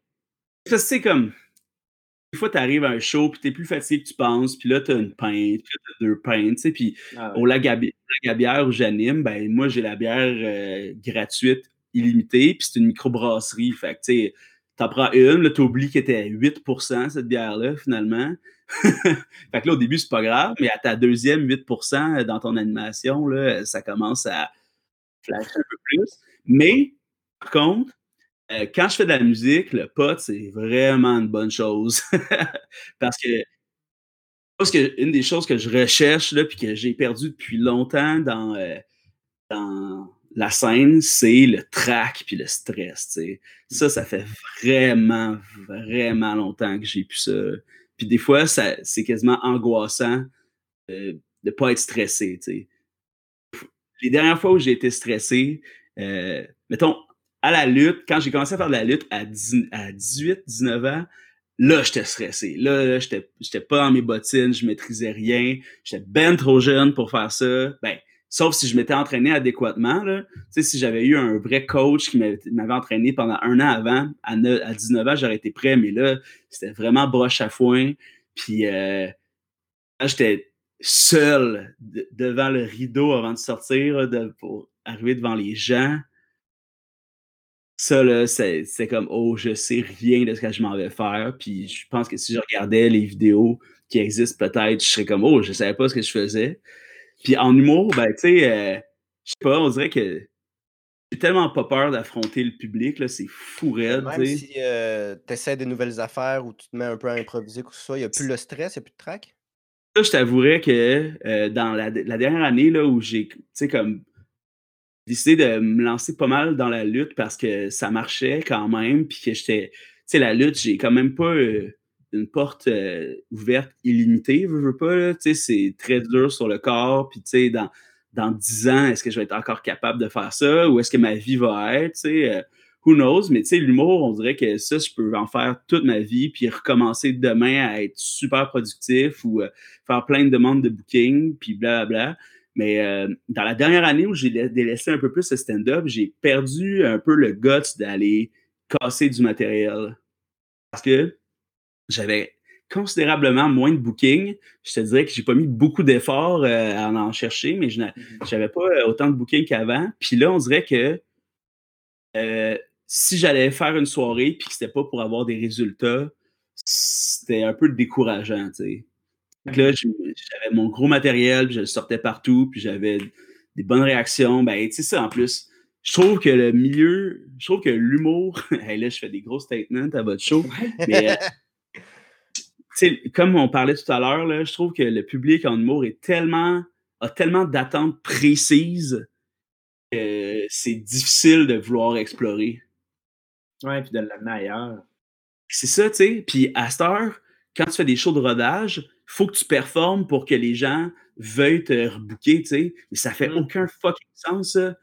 c'est comme. Des fois, tu arrives à un show, puis tu es plus fatigué que tu penses, puis là, tu as une pinte, puis tu as deux pintes, tu sais, puis ah au Lagabière où j'anime, ben moi, j'ai la bière euh, gratuite, illimitée, puis c'est une microbrasserie, fait que, tu sais, t'en prends une, là, t'oublies qu'elle était à 8%, cette bière-là, finalement. fait que là, au début, c'est pas grave, mais à ta deuxième 8% dans ton animation, là, ça commence à flasher un peu plus. Mais, par contre, euh, quand je fais de la musique, le pot, c'est vraiment une bonne chose. Parce que que une des choses que je recherche là, puis que j'ai perdu depuis longtemps dans, euh, dans la scène, c'est le trac puis le stress. Ça, ça fait vraiment, vraiment longtemps que j'ai pu ça. Puis des fois, c'est quasiment angoissant euh, de ne pas être stressé. Les dernières fois où j'ai été stressé, euh, mettons, à la lutte, quand j'ai commencé à faire de la lutte à, 18, 19 ans, là, j'étais stressé. Là, là j'étais pas dans mes bottines, je maîtrisais rien. J'étais ben trop jeune pour faire ça. Ben, sauf si je m'étais entraîné adéquatement. Là. si j'avais eu un vrai coach qui m'avait entraîné pendant un an avant, à, 19 ans, j'aurais été prêt, mais là, c'était vraiment broche à foin. Puis euh, j'étais seul devant le rideau avant de sortir pour arriver devant les gens. Ça, là, c'est comme, oh, je sais rien de ce que je m'en vais faire. Puis je pense que si je regardais les vidéos qui existent peut-être, je serais comme, oh, je savais pas ce que je faisais. Puis en humour, ben, tu sais, euh, je sais pas, on dirait que j'ai tellement pas peur d'affronter le public, là, c'est fou raide. Même si euh, tu essaies des nouvelles affaires ou tu te mets un peu à improviser ou ça, il n'y a plus le stress, il n'y a plus de trac? Ça, je t'avouerais que euh, dans la, la, dernière année, là, où j'ai, tu sais, comme décidé de me lancer pas mal dans la lutte parce que ça marchait quand même, puis que j'étais, tu sais, la lutte, j'ai quand même pas euh, une porte euh, ouverte illimitée, je veux pas, c'est très dur sur le corps, puis tu sais, dans, dans 10 ans, est-ce que je vais être encore capable de faire ça, ou est-ce que ma vie va être, tu sais, euh, who knows, mais tu sais, l'humour, on dirait que ça, je peux en faire toute ma vie, puis recommencer demain à être super productif, ou faire plein de demandes de booking, puis blablabla. Mais euh, dans la dernière année où j'ai délaissé un peu plus le stand-up, j'ai perdu un peu le guts d'aller casser du matériel. Parce que j'avais considérablement moins de booking. Je te dirais que j'ai pas mis beaucoup d'efforts euh, à en chercher, mais je n'avais mm-hmm. pas euh, autant de booking qu'avant. Puis là, on dirait que si j'allais faire une soirée puis que c'était pas pour avoir des résultats, c'était un peu décourageant, tu sais là, j'avais mon gros matériel, je le sortais partout, puis j'avais des bonnes réactions. Ben, tu sais, ça, en plus, je trouve que le milieu, je trouve que l'humour, là, je fais des gros statements à votre show, mais, euh, comme on parlait tout à l'heure, je trouve que le public en humour est tellement, a tellement d'attentes précises que c'est difficile de vouloir explorer. Ouais, puis de l'amener ailleurs. C'est ça, tu sais. Puis à cette heure, quand tu fais des shows de rodage, faut que tu performes pour que les gens veuillent te rebooker, tu sais. Mais ça fait mmh. aucun fucking sens, ça.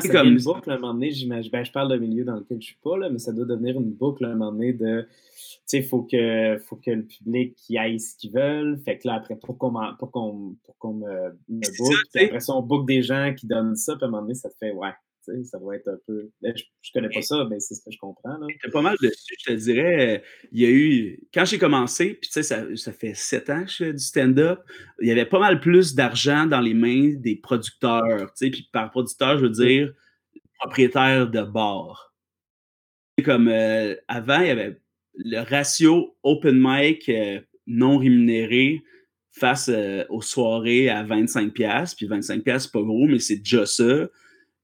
C'est comme une boucle à un moment donné, j'imagine. Ben, je parle d'un milieu dans lequel je suis pas, là, mais ça doit devenir une boucle à un moment donné de. Tu sais, il faut que, faut que le public y aille ce qu'ils veulent. Fait que là, après, pour qu'on, pour qu'on me, me book, après ça, on book des gens qui donnent ça, puis à un moment donné, ça te fait, ouais, ça va être un peu. Je, je connais pas ça, mais c'est ce que je comprends. T'as pas mal dessus, je te dirais. Il y a eu. Quand j'ai commencé, puis tu sais, ça, ça, fait sept ans que je fais du stand-up, il y avait pas mal plus d'argent dans les mains des producteurs. Puis par producteur, je veux dire propriétaire de bar. Comme euh, avant, il y avait le ratio open mic euh, non rémunéré face euh, aux soirées à 25$. Puis 25$, c'est pas gros, mais c'est déjà ça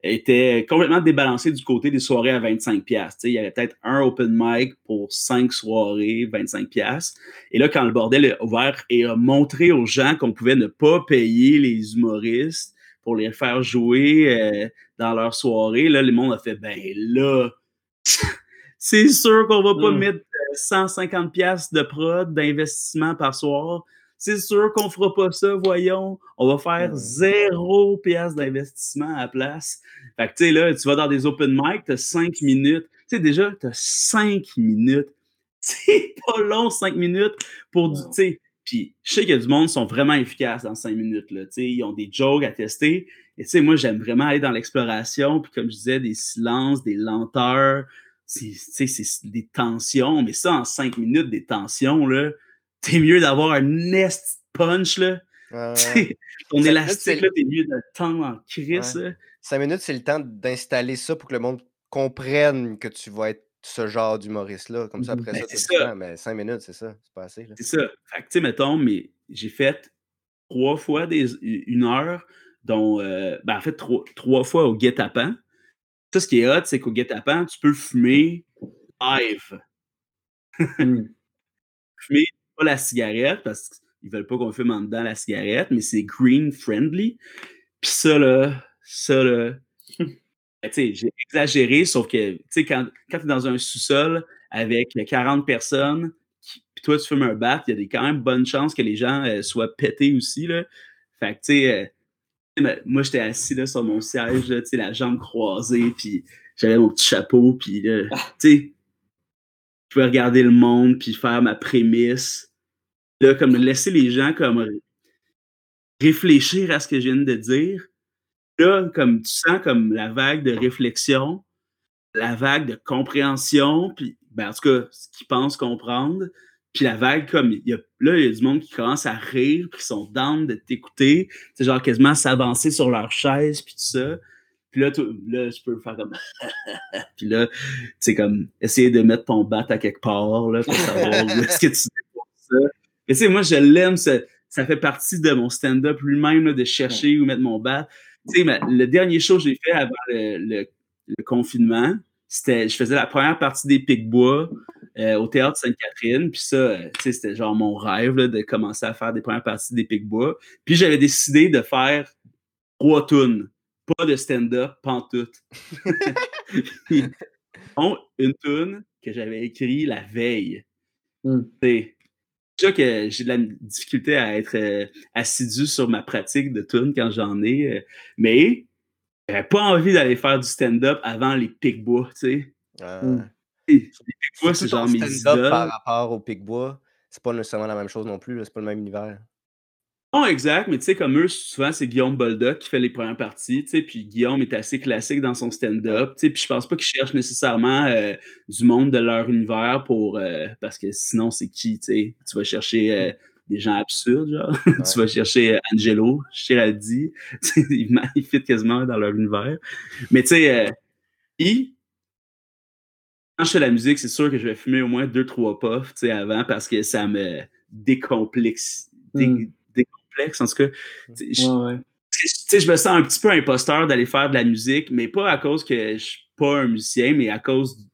était complètement débalancé du côté des soirées à 25 pièces. Il y avait peut-être un open mic pour cinq soirées, 25 pièces. Et là, quand le bordel est ouvert et a montré aux gens qu'on pouvait ne pas payer les humoristes pour les faire jouer euh, dans leur soirée, là, le monde a fait, ben là, c'est sûr qu'on va pas hmm. mettre 150 euh, pièces de prod d'investissement par soir c'est sûr qu'on fera pas ça, voyons. On va faire zéro pièce d'investissement à la place. Fait que, tu sais, là, tu vas dans des open mic, tu as cinq minutes. Tu sais, déjà, tu as cinq minutes. C'est pas long, cinq minutes pour du. Tu sais, puis je sais a du monde sont vraiment efficaces dans cinq minutes. Là, ils ont des jokes à tester. Et tu sais, moi, j'aime vraiment aller dans l'exploration. Puis comme je disais, des silences, des lenteurs. c'est des tensions, mais ça, en cinq minutes, des tensions, là, t'es mieux d'avoir un nest punch, là. ton élastique, là, t'es mieux de temps en crise, Cinq minutes, c'est le temps d'installer ça pour que le monde comprenne que tu vas être ce genre d'humoriste-là. Comme ça, après ben, ça, c'est ça. Mais cinq minutes, c'est ça. C'est pas assez. C'est ça. Fait que, tu sais, mettons, mais j'ai fait trois fois des, une heure, dont, euh, ben, en fait, trois, trois fois au guet-apens. Ça, ce qui est hot, c'est qu'au guet-apens, tu peux fumer live. Mmh. fumer pas la cigarette, parce qu'ils veulent pas qu'on fume en dedans la cigarette, mais c'est green friendly. Puis ça, là, ça, là, ben, j'ai exagéré, sauf que quand, quand tu es dans un sous-sol avec 40 personnes, puis toi, tu fumes un bat, il y a des quand même bonnes chances que les gens euh, soient pétés aussi. Là. Fait que, tu sais, euh, moi, j'étais assis là, sur mon siège, là, la jambe croisée, puis j'avais mon petit chapeau, puis tu sais, je pouvais regarder le monde, puis faire ma prémisse. Là, comme laisser les gens comme réfléchir à ce que je viens de dire, là, comme tu sens comme la vague de réflexion, la vague de compréhension, puis ben, en tout cas, ce qu'ils pensent comprendre, puis la vague, comme, y a, là, il y a du monde qui commence à rire, puis qui sont down de t'écouter, c'est genre quasiment s'avancer sur leur chaise, puis tout ça. Puis là, là, je peux faire comme. puis là, c'est comme essayer de mettre ton bat à quelque part, là, pour savoir où est-ce que tu ça. Mais tu sais, moi, je l'aime, ça, ça, fait partie de mon stand-up lui-même, de chercher où mettre mon bat sais, le dernier show que j'ai fait avant le, confinement, c'était, je faisais la première partie des Pic-Bois euh, au Théâtre Sainte-Catherine. Puis ça, euh, c'était genre mon rêve de commencer à faire des premières parties des Pic-Bois. Puis j'avais décidé de faire trois tunes. Pas de stand-up, pantoute. une tune que j'avais écrite la veille. Mm déjà que j'ai de la difficulté à être euh, assidu sur ma pratique de tune quand j'en ai, euh, mais j'avais pas envie d'aller faire du stand-up avant les pic-bois, tu sais. Hmm. Les pic-bois, c'est genre mes idoles. Par rapport aux pic-bois, c'est pas nécessairement la même chose non plus, c'est pas le même univers. Non, exact, mais tu sais, comme eux, souvent, c'est Guillaume Boldoc qui fait les premières parties, tu sais, puis Guillaume est assez classique dans son stand-up, tu sais, puis je pense pas qu'ils cherchent nécessairement euh, du monde de leur univers pour, euh, parce que sinon, c'est qui, tu sais, tu vas chercher euh, des gens absurdes, genre, tu vas chercher Angelo, Chiraldi, ils, ils fit quasiment dans leur univers, mais tu sais, quand je fais la musique, c'est sûr que je vais fumer au moins deux, trois puffs, tu sais, avant, parce que ça me décomplexe, en tout cas. Je, me sens un petit peu imposteur d'aller faire de la musique, mais pas à cause que je suis pas un musicien, mais à cause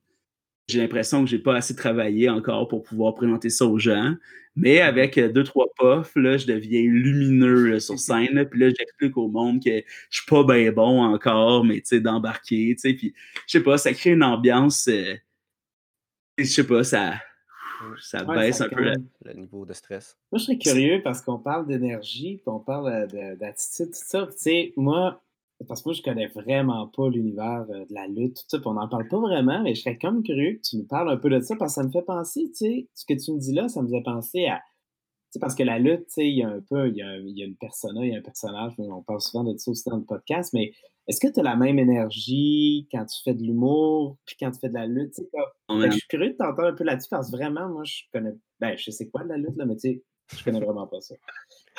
j'ai l'impression que j'ai pas assez travaillé encore pour pouvoir présenter ça aux gens. Mais mm-hmm. avec euh, deux, trois puffs, là, je deviens lumineux sur scène. puis là, j'explique au monde que je suis pas bien bon encore, mais tu sais, d'embarquer. Puis, je sais pas, ça crée une ambiance. Euh, je sais pas, ça ça baisse un peu le niveau de stress. Moi, je serais curieux parce qu'on parle d'énergie, puis on parle euh, d'attitude, tout ça. Tu sais, moi, parce que moi, je connais vraiment pas l'univers euh, de la lutte, tout ça, puis on n'en parle pas vraiment, mais je serais comme curieux que tu nous parles un peu de ça parce que ça me fait penser, tu sais, ce que tu me dis là, ça me fait penser à. Sais, parce que la lutte, tu sais, il y a un peu, il y a, il y a une persona, il y a un personnage, on parle souvent de ça aussi dans le podcast, mais est-ce que tu as la même énergie quand tu fais de l'humour puis quand tu fais de la lutte? je suis curieux de t'entendre un peu là-dessus parce que vraiment, moi, je connais. Ben, je sais quoi de la lutte, là, mais tu sais, je connais vraiment pas ça.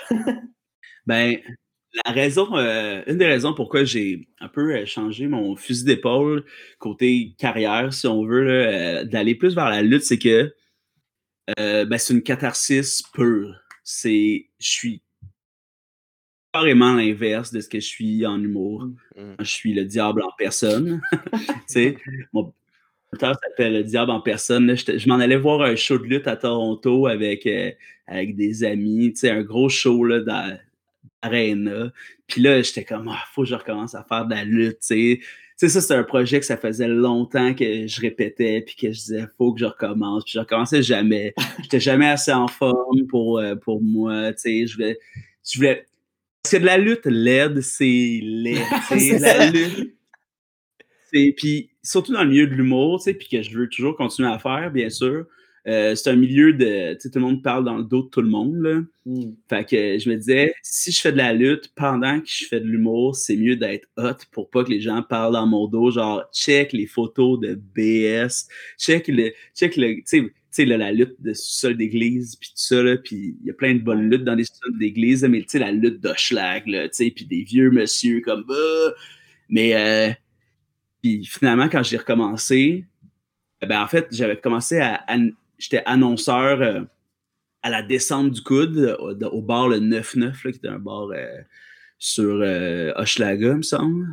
ben, la raison, euh, une des raisons pourquoi j'ai un peu euh, changé mon fusil d'épaule côté carrière, si on veut, euh, d'aller plus vers la lutte, c'est que ben, c'est une catharsis pure. C'est, je suis carrément l'inverse de ce que je suis en humour. Mmh. Je suis le diable en personne. mon auteur s'appelle Le diable en personne. je, m'en allais voir un show de lutte à Toronto avec, euh, avec des amis, un gros show là, dans. Puis là, j'étais comme, il ah, faut que je recommence à faire de la lutte. sais ça, c'est un projet que ça faisait longtemps que je répétais, puis que je disais, faut que je recommence. Puis je recommençais jamais. J'étais jamais assez en forme pour, euh, pour moi. Je voulais, je voulais parce que de la lutte laide, c'est laid. C'est la lutte. Puis surtout dans le milieu de l'humour, puis que je veux toujours continuer à faire, bien sûr. Euh, c'est un milieu de. Tout le monde parle dans le dos de tout le monde. Là. Hmm. Fait que je me disais, si je fais de la lutte pendant que je fais de l'humour, c'est mieux d'être hot pour pas que les gens parlent dans mon dos. Genre, check les photos de BS, check le. Check le tu sais, la lutte de sous-sol d'église, puis tout ça, puis il y a plein de bonnes luttes dans les sous-sols d'église, mais tu sais, la lutte d'Oschlag, tu sais, puis des vieux monsieur comme... Bah! Mais, euh, puis finalement, quand j'ai recommencé, ben en fait, j'avais commencé à j'étais annonceur euh, à la descente du coude au, bar le 9-9, qui était un bar euh, sur euh, Hochelaga, il me semble.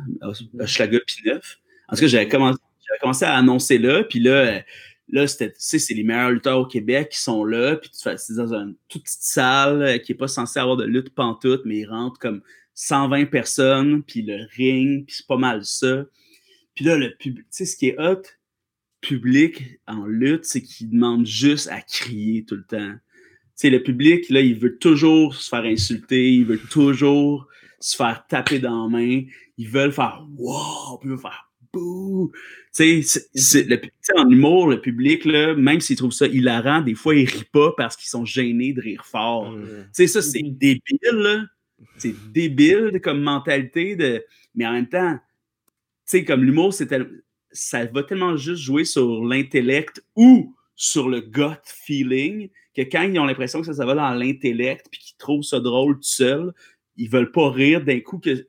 Hochelaga puis 9. En tout cas, j'avais commencé, commencé, à annoncer là, puis là, là c'était, c'est les meilleurs lutteurs au Québec qui sont là, puis c'est dans une toute petite salle qui n'est pas censée avoir de lutte pantoute, mais ils rentrent comme 120 personnes, puis le ring, puis c'est pas mal ça. Puis là, le public, tu sais, ce qui est hot, public en lutte, c'est qu'il demande juste à crier tout le temps. sais, le public, là, il veut toujours se faire insulter, il veut toujours se faire taper dans la main, ils veulent faire wow, puis ils veulent faire bouh. Tu sais, en humour, le public, là, même s'ils trouvent ça hilarant, des fois, ils rient pas parce qu'ils sont gênés de rire fort. Mm. Tu sais, ça, c'est mm-hmm. débile, C'est débile comme mentalité, de... mais en même temps, tu sais, comme l'humour, c'est ça va tellement juste jouer sur l'intellect ou sur le gut feeling que quand ils ont l'impression que ça, va dans l'intellect puis qu'ils trouvent ça drôle tout seul, ils veulent pas rire d'un coup qu'ils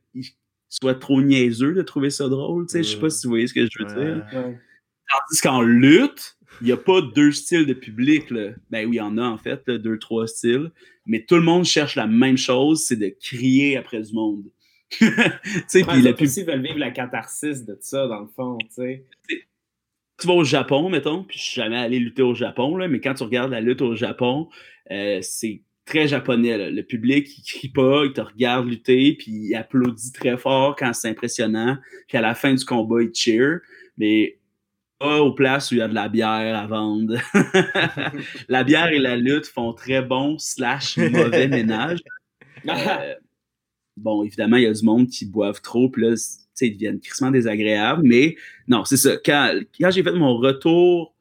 soient trop niaiseux de trouver ça drôle. Je sais pas si vous voyez ce que je veux dire. Tandis qu'en lutte, il n'y a pas deux styles de public. Là. Ben oui, il y en a en fait, deux, trois styles. Mais tout le monde cherche la même chose, c'est de crier après du monde. tu sais, puis la aussi veulent vivre la catharsis de ça, dans le fond, tu sais. Tu vas au Japon, mettons, puis je suis jamais allé lutter au Japon, là, mais quand tu regardes la lutte au Japon, euh, c'est très japonais. Le public, il crie pas, il te regarde lutter, puis il applaudit très fort quand c'est impressionnant. Puis à la fin du combat, il cheer. Mais pas aux places où il y a de la bière à vendre. la bière et la lutte font très bon slash mauvais ménage. Euh, bon, évidemment, il y a du monde qui boivent trop, puis là, ils deviennent crissement désagréables, mais non, c'est ça. Quand, quand j'ai fait mon retour,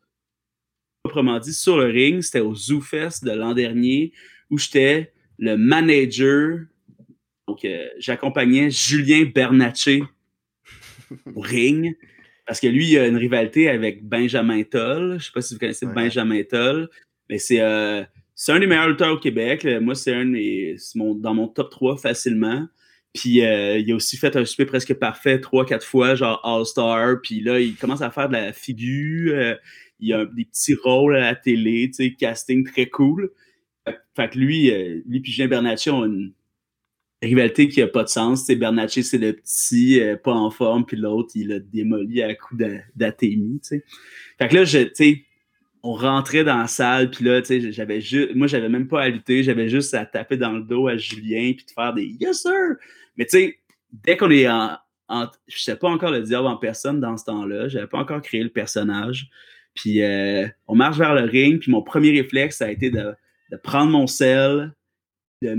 proprement dit, sur le ring, c'était au Zoo Fest de l'an dernier, où j'étais le manager. Donc, euh, j'accompagnais Julien Bernatchez au ring, parce que lui, il a une rivalité avec Benjamin Toll. Je sais pas si vous connaissez Benjamin Toll, mais c'est... Euh, c'est un des meilleurs lutteurs au Québec. Moi, c'est un des, dans mon top 3 facilement. Puis euh, il a aussi fait un super presque parfait trois, quatre fois, genre All-Star. Puis là, il commence à faire de la figure. Euh, il a des petits rôles à la télé, tu sais, casting très cool. Fait, que lui, euh, lui et Julien Bernatchez ont une rivalité qui n'a pas de sens. sais, Bernatchez, c'est le petit, pas en forme, puis l'autre, il l'a démoli à coup d'athémie. Fait que là, je, tu sais, on rentrait dans la salle, puis là, tu sais, j'avais juste, moi, j'avais même pas à lutter, j'avais juste à taper dans le dos à Julien, puis de faire des Yes, sir! Mais tu sais, dès qu'on est en, Je sais pas encore le diable en personne dans ce temps-là, j'avais pas encore créé le personnage. Puis euh, on marche vers le ring, puis mon premier réflexe, ça a été de, prendre mon sel, de,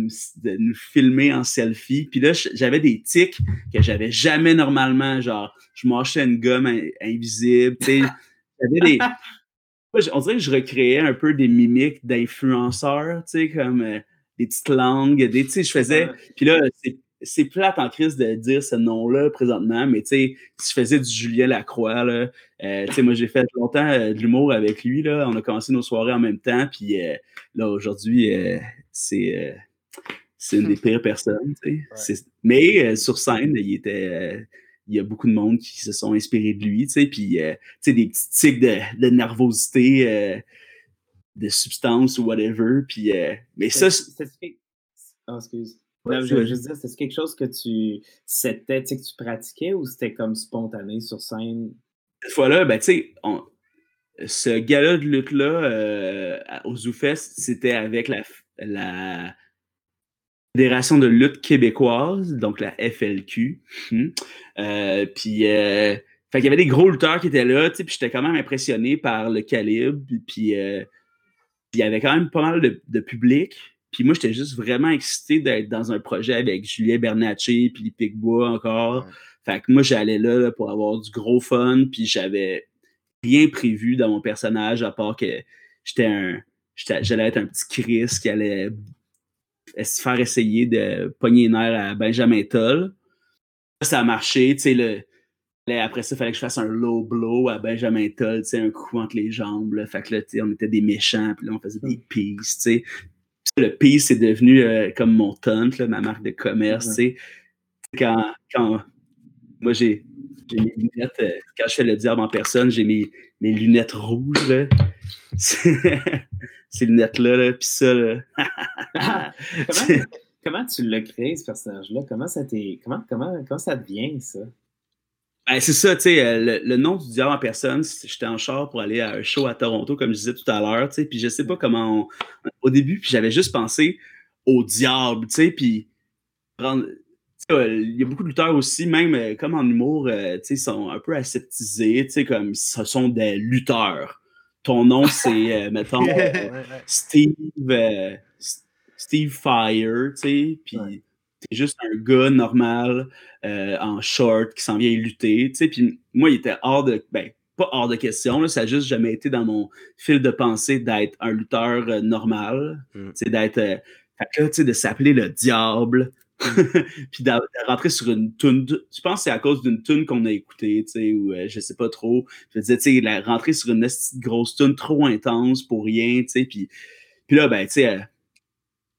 nous filmer en selfie. Puis là, j'avais des tics que j'avais jamais normalement, genre, je mâchais une gomme invisible, tu sais, j'avais des on dirait que je recréais un peu des mimiques d'influenceurs, tu sais, comme euh, des petites langues, des, tu sais, je faisais. Puis là, c'est plate en crise de dire ce nom-là présentement, mais tu sais, si je faisais du Julien Lacroix, là, euh, tu sais, moi j'ai fait longtemps euh, de l'humour avec lui, là, on a commencé nos soirées en même temps, puis là, aujourd'hui, c'est c'est une des pires personnes, tu sais. Mais sur scène, il était il y a beaucoup de monde qui se sont inspirés de lui, tu sais, puis, euh, tu sais, des petits tics de, nervosité, euh, de substance ou whatever, puis, euh, mais ça... Oh, excuse. je veux juste dire, c'est quelque chose que tu... C'était, que tu pratiquais ou c'était comme spontané sur scène? Cette fois-là, ben, tu sais, ce gala de lutte-là, au ZooFest, c'était avec la, la Fédération de lutte québécoise, donc la FLQ. Hmm. Euh, puis, euh, fait qu'il y avait des gros lutteurs qui étaient là, tu sais, puis j'étais quand même impressionné par le calibre, puis euh, il y avait quand même pas mal de, public. Puis moi, j'étais juste vraiment excité d'être dans un projet avec Julien Bernatchez, puis Picbois encore. Fait que moi, j'allais là, pour avoir du gros fun, puis j'avais rien prévu dans mon personnage, à part que j'étais un. J'allais être un petit Chris qui allait se faire essayer de pogner les nerfs à Benjamin Toll. Ça a marché, tu sais, le, après ça, il fallait que je fasse un low blow à Benjamin Toll, tu sais, un coup entre les jambes. Là. Fait que là, tu sais, on était des méchants, puis là, on faisait des peace, tu sais. Le peace c'est devenu euh, comme mon taunt, là, ma marque de commerce, tu sais. Quand, quand moi, j'ai mes lunettes, euh, quand je fais le diable en personne, j'ai mes, mes lunettes rouges, là. Ces lunettes-là, là, puis ça, là. comment, comment, tu l'as créé, ce personnage-là? Comment ça Comment, comment, comment ça devient, ça? Ben, c'est ça, tu sais, euh, le, nom du diable en personne, j'étais en char pour aller à un show à Toronto, comme je disais tout à l'heure, tu sais, puis je sais pas comment Au début, puis j'avais juste pensé au diable, tu sais, puis il y a beaucoup de lutteurs aussi, même euh, comme en humour, euh, tu sais, sont un peu aseptisés, tu sais, comme ce sont des lutteurs. Ton nom, c'est, mettons, Steve, Steve Fire, tu sais, puis c'est juste un gars normal euh, en short qui s'en vient lutter. Tu sais, puis moi, il était hors de. Ben, pas hors de question, là, ça n'a juste jamais été dans mon fil de pensée d'être un lutteur euh, normal. Mm. d'être. Euh, tu sais, de s'appeler le diable. puis de, rentrer sur une tune. Je pense que c'est à cause d'une tune qu'on a écoutée, tu sais, ou je sais pas trop. Je disais, tu sais, rentrer sur une grosse tune trop intense pour rien, tu sais, puis, puis là, ben, tu sais,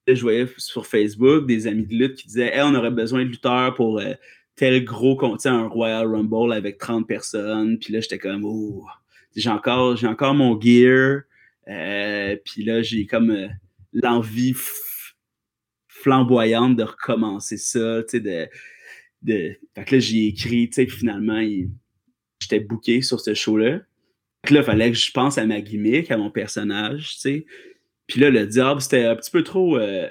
je voyais sur Facebook des amis de lutte qui disaient on aurait besoin de lutteurs pour euh, tel gros contient un Royal Rumble avec 30 personnes. Puis là, j'étais comme oh, j'ai encore, j'ai encore mon gear. Euh, puis là, j'ai comme euh, l'envie flamboyante de recommencer ça. Tu sais, de, de... Fait que là, j'ai écrit, tu sais, finalement, j'étais booké sur ce show-là. Fait que là, il fallait que je pense à ma gimmick, à mon personnage, tu sais. Puis là, le diable, c'était un petit peu trop euh,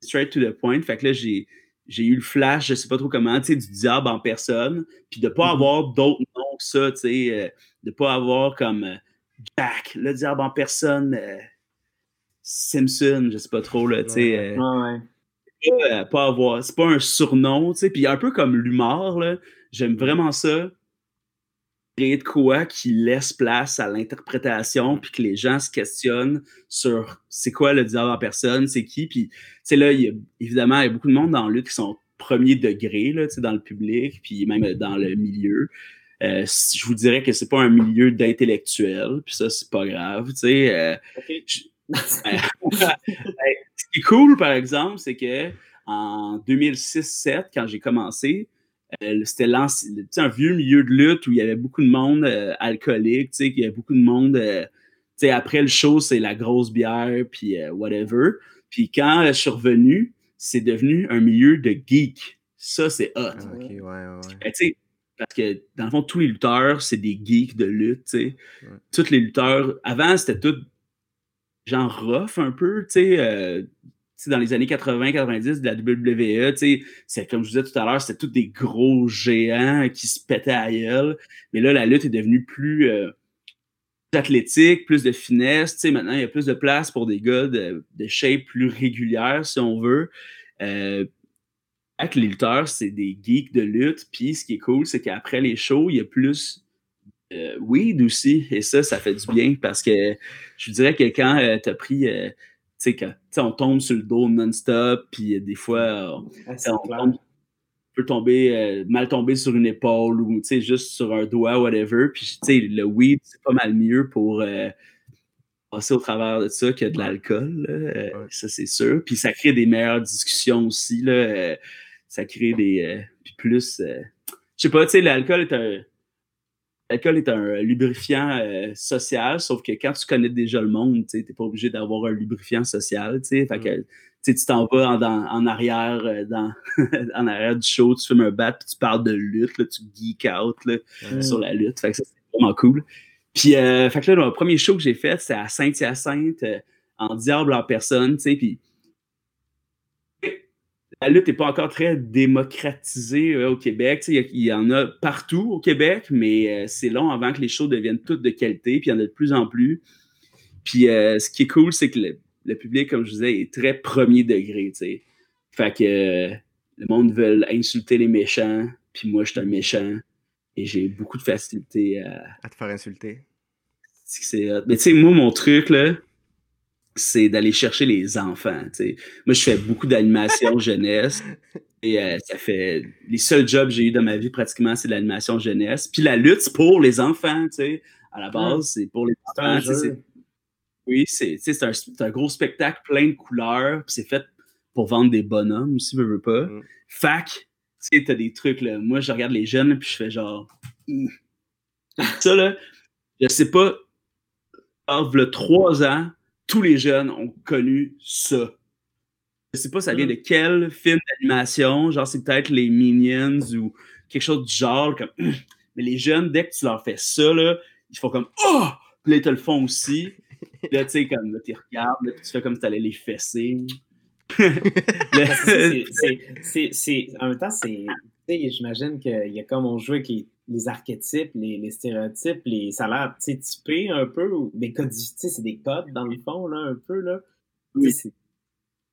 straight to the point. Fait que là, j'ai, j'ai eu le flash, je sais pas trop comment, tu sais, du diable en personne. Puis de pas mm-hmm. avoir d'autres noms que ça, tu sais, euh, de pas avoir comme euh, Jack, le diable en personne, Simpson, je sais pas trop, là, tu sais. Ouais, pas avoir, c'est pas un surnom, tu sais. Puis un peu comme l'humour, là, j'aime vraiment ça de quoi qui laisse place à l'interprétation, puis que les gens se questionnent sur c'est quoi le diable en personne, c'est qui. Puis, tu là, y a, évidemment, il y a beaucoup de monde dans la lutte qui sont premier degré, là, dans le public, puis même dans le milieu. Euh, je vous dirais que c'est pas un milieu d'intellectuels, puis ça, c'est pas grave, tu sais. Euh, ce qui est cool, par exemple, c'est que en 2006-7, quand j'ai commencé, euh, c'était un vieux milieu de lutte où il y avait beaucoup de monde euh, alcoolique, il y avait beaucoup de monde. Euh, après le show, c'est la grosse bière, puis whatever. Puis quand je suis revenu, c'est devenu un milieu de geek. Ça, c'est hot. Ah, ben, parce que dans le fond, tous les lutteurs, c'est des geeks de lutte. Tous les lutteurs, avant, c'était tout genre rough un peu. tu sais dans les années 80-90 de la WWE, c'est comme je vous disais tout à l'heure, c'était tous des gros géants qui se pétaient à gueule. Mais là, la lutte est devenue plus euh, athlétique, plus de finesse. Maintenant, il y a plus de place pour des gars de, shape plus régulière, si on veut. Euh, avec les lutteurs, c'est des geeks de lutte. Puis ce qui est cool, c'est qu'après les shows, il y a plus euh, weed aussi. Et ça, ça fait du bien parce que je dirais que quand euh, tu as pris tu sais, on tombe sur le dos non-stop, puis des fois, on, peut tomber, euh, mal tomber sur une épaule ou juste sur un doigt, whatever. Puis le weed, c'est pas mal mieux pour euh, passer au travers de ça que de l'alcool. Euh, ça, c'est sûr. Puis ça crée des meilleures discussions aussi. Là, ça crée des. puis plus. je sais pas, tu sais, l'alcool est un L'alcool est un lubrifiant euh, social, sauf que quand tu connais déjà le monde, tu n'es pas obligé d'avoir un lubrifiant social. Fait que, tu t'en vas en, arrière euh, dans, en arrière du show, tu fumes un bat, puis tu parles de lutte, là, tu geek out sur la lutte. Fait que ça, c'est vraiment cool. Puis, euh, fait que là, le premier show que j'ai fait, c'est à Saint-Hyacinthe, en diable en personne, puis la lutte n'est pas encore très démocratisée euh, au Québec. Il y, en a partout au Québec, mais euh, c'est long avant que les shows deviennent toutes de qualité, puis il y en a de plus en plus. Puis euh, ce qui est cool, c'est que le, public, comme je disais, est très premier degré. Fait que le monde veut insulter les méchants, puis moi, je suis un méchant, et j'ai beaucoup de facilité à... À te faire insulter. Mais tu sais, moi, mon truc, là, c'est d'aller chercher les enfants. Moi, je fais beaucoup d'animation jeunesse. Et euh, ça fait. Les seuls jobs que j'ai eu dans ma vie, pratiquement, c'est l'animation jeunesse. Puis la lutte, c'est pour les enfants, tu sais. À la base, c'est pour les enfants. Oui, c'est un, un, gros spectacle plein de couleurs. Puis c'est fait pour vendre des bonhommes aussi, veux, veux pas. Mm. Fac, tu sais, t'as des trucs, là. Moi, je regarde les jeunes, puis je fais genre. Hmm. Ça, là, je sais pas. le trois ans, tous les jeunes ont connu ça. Je sais pas ça vient mm. de quel film d'animation, genre c'est peut-être les Minions ou quelque chose du genre. Comme... Mais les jeunes, dès que tu leur fais ça, là, ils font comme Oh! Puis là, ils te le font aussi. Puis là, tu sais, comme là, tu regardes, puis tu fais comme si tu allais les fesser. c'est, en même temps, c'est. J'imagine qu'il y a comme on joue avec les, archétypes, les, les, stéréotypes, les salaires typés un peu, mais codifiés, c'est des codes dans le fond, là, un peu. Là. Oui.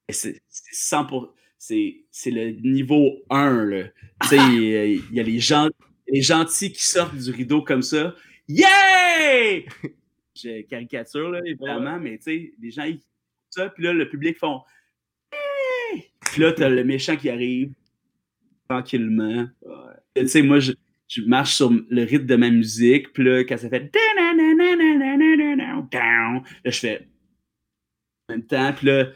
C'est, 100%. C'est le niveau 1. Là. Il y a les, gens, les gentils qui sortent du rideau comme ça. Yeah! Je caricature, là, évidemment, mais tu sais, les gens, ils font ça, puis là, le public font hey! Puis là, t'as le méchant qui arrive tranquillement. Tu sais, moi, je, je, marche sur le rythme de ma musique, puis là, quand ça fait là, je fais en même temps, puis là,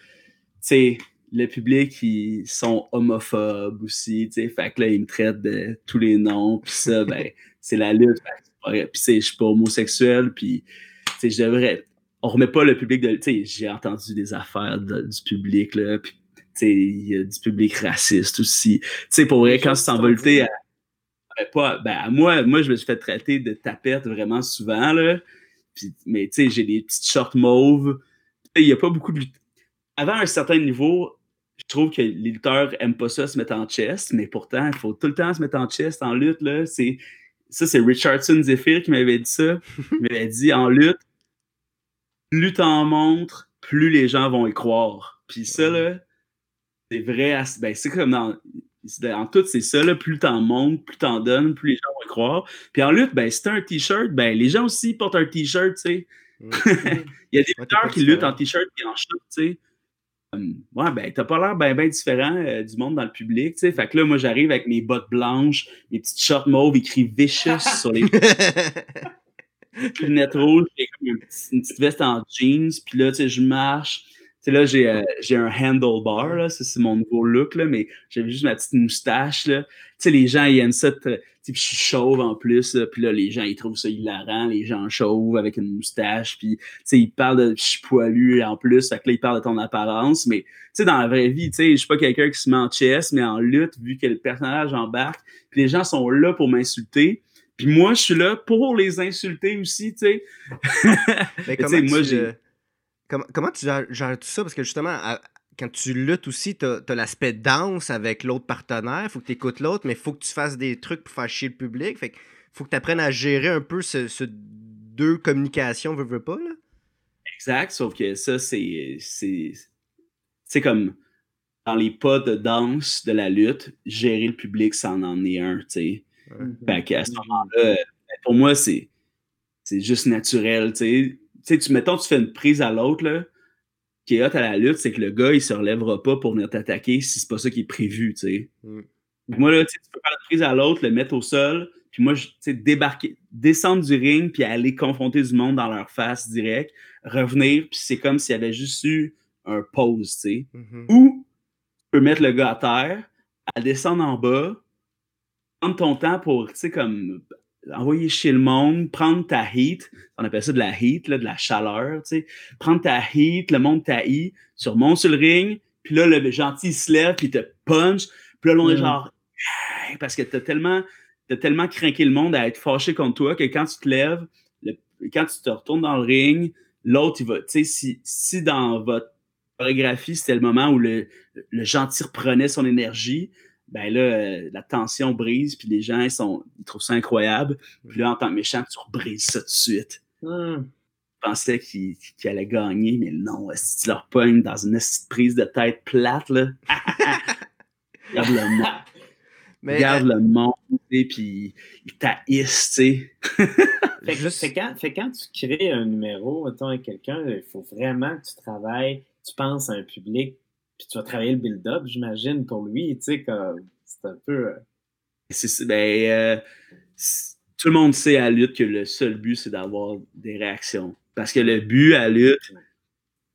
sais, le public, ils sont homophobes aussi, tu sais, fait que là, ils me traitent de tous les noms, puis ça, ben, c'est la lutte, puis je suis pas homosexuel, puis, tu sais, je devrais, on remet pas le public de, tu sais, j'ai entendu des affaires du public, là, puis, tu il y a du public raciste aussi, tu sais, pour vrai, quand tu t'envoltais à, pas, ben, moi, moi, je me suis fait traiter de tapette vraiment souvent, là, puis, mais, tu sais, j'ai des petites shorts mauves, il y a pas beaucoup de avant un certain niveau, je trouve que les lutteurs n'aiment pas ça se mettre en chest, mais pourtant, il faut tout le temps se mettre en chest en lutte. Là. C'est, ça, c'est Richardson Zephyr qui m'avait dit ça. Il m'avait dit en lutte, plus t'en montres, plus les gens vont y croire. Puis ça, là, c'est vrai. Ben, c'est comme dans. En tout, c'est ça, là, plus t'en montres, plus t'en donnes, plus les gens vont croire. Puis en lutte, ben, si t'as un t-shirt, ben, les gens aussi portent un t-shirt, tu sais. Mm. Il y a des lutteurs qui luttent en t-shirt et en short, tu sais ouais, ben, t'as pas l'air bien ben différent euh, du monde dans le public, tu sais. Fait que là, moi, j'arrive avec mes bottes blanches, mes petites shorts mauves écrit Vicious sur les lunettes rouges, j'ai comme une petite, veste en jeans, puis là, tu sais, je marche. Sais, là, j'ai euh, un handlebar, là, ça, c'est mon nouveau look, là, mais j'avais juste ma petite moustache, là. Tu sais, les gens, ils aiment ça, puis je suis chauve en plus, puis là, les gens, ils trouvent ça hilarant, les gens chauves avec une moustache, puis, tu sais, ils parlent de je suis poilu en plus, fait que là, ils parlent de ton apparence, mais, tu sais, dans la vraie vie, tu sais, je suis pas quelqu'un qui se met en chess, mais en lutte, vu que le personnage embarque, puis les gens sont là pour m'insulter, puis moi, je suis là pour les insulter aussi, tu sais. mais comment, moi, tu, comment, comment, tu gères, tout ça? Parce que justement, quand tu luttes aussi, tu as, l'aspect danse avec l'autre partenaire. Il faut que tu écoutes l'autre, mais il faut que tu fasses des trucs pour faire chier le public. Fait faut que tu apprennes à gérer un peu ce, deux communications, veux, veux pas. Là. Exact, sauf que ça, c'est. C'est comme dans les pas de danse de la lutte, gérer le public, ça en est un, tu sais. Fait qu'à ce moment-là, ben, pour moi, c'est juste naturel, tu sais. Tu, mettons, tu fais une prise à l'autre, là qui est hot à la lutte, c'est que le gars, il se relèvera pas pour venir t'attaquer si c'est pas ça qui est prévu, tu sais. Mm. Moi, là, tu peux faire la prise à l'autre, le mettre au sol, puis moi, tu sais, débarquer, descendre du ring, puis aller confronter du monde dans leur face direct, revenir, puis c'est comme s'il y avait juste eu un pause, tu sais. Mm-hmm. Ou, tu peux mettre le gars à terre, à descendre en bas, prendre ton temps pour, tu sais, comme envoyer chez le monde, prendre ta heat, on appelle ça de la heat, là, de la chaleur, tu sais, prendre ta heat, le monde taillit, tu remontes sur le ring, puis là, le gentil se lève, puis te punch, puis là, monde est mm. genre, parce que t'as tellement, as tellement craqué le monde à être fâché contre toi que quand tu te lèves, quand tu te retournes dans le ring, l'autre, il va, tu sais, si, si dans votre chorégraphie, c'était le moment où le, le gentil reprenait son énergie, ben là, euh, la tension brise, puis les gens, ils, sont, ils trouvent ça incroyable. Puis là, en tant que méchant, tu rebrises ça tout de suite. Hmm. Je pensais qu'il allait gagner, mais non, si tu leur pognes dans une prise de tête plate, là, regarde le monde, puis il taïsse, tu sais. fait, quand, fait quand tu crées un numéro, avec quelqu'un, il faut vraiment que tu travailles, tu penses à un public, puis tu vas travailler le build-up, j'imagine, pour lui, tu sais, comme, c'est un peu... C'est, ben, euh, tout le monde sait à lutte que le seul but, c'est d'avoir des réactions. Parce que le but à lutte,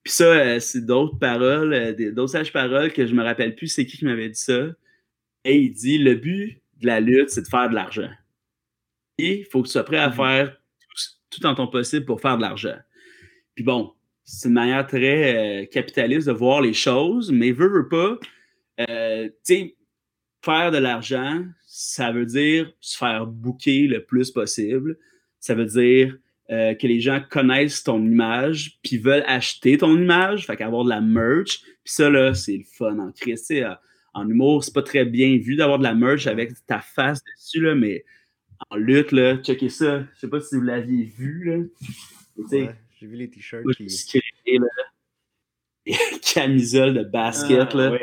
puis ça, euh, c'est d'autres paroles, euh, d'autres sages paroles que je me rappelle plus c'est qui qui m'avait dit ça. Et il dit le but de la lutte, c'est de faire de l'argent. Et il faut que tu sois prêt à mhm. faire tout, en ton possible pour faire de l'argent. Puis bon, c'est une manière très capitaliste de voir les choses, mais veut, veut pas. tu sais, faire de l'argent, ça veut dire se faire booker le plus possible. Ça veut dire euh, que les gens connaissent ton image, puis veulent acheter ton image, fait qu'avoir de la merch. Puis ça, là, c'est le fun en Christ. En humour, c'est pas très bien vu d'avoir de la merch avec ta face dessus, là, mais en lutte, là, checkez ça. Je sais pas si vous l'aviez vu, là. J'ai vu les t-shirts. Qui... camisole de basket, ah, là.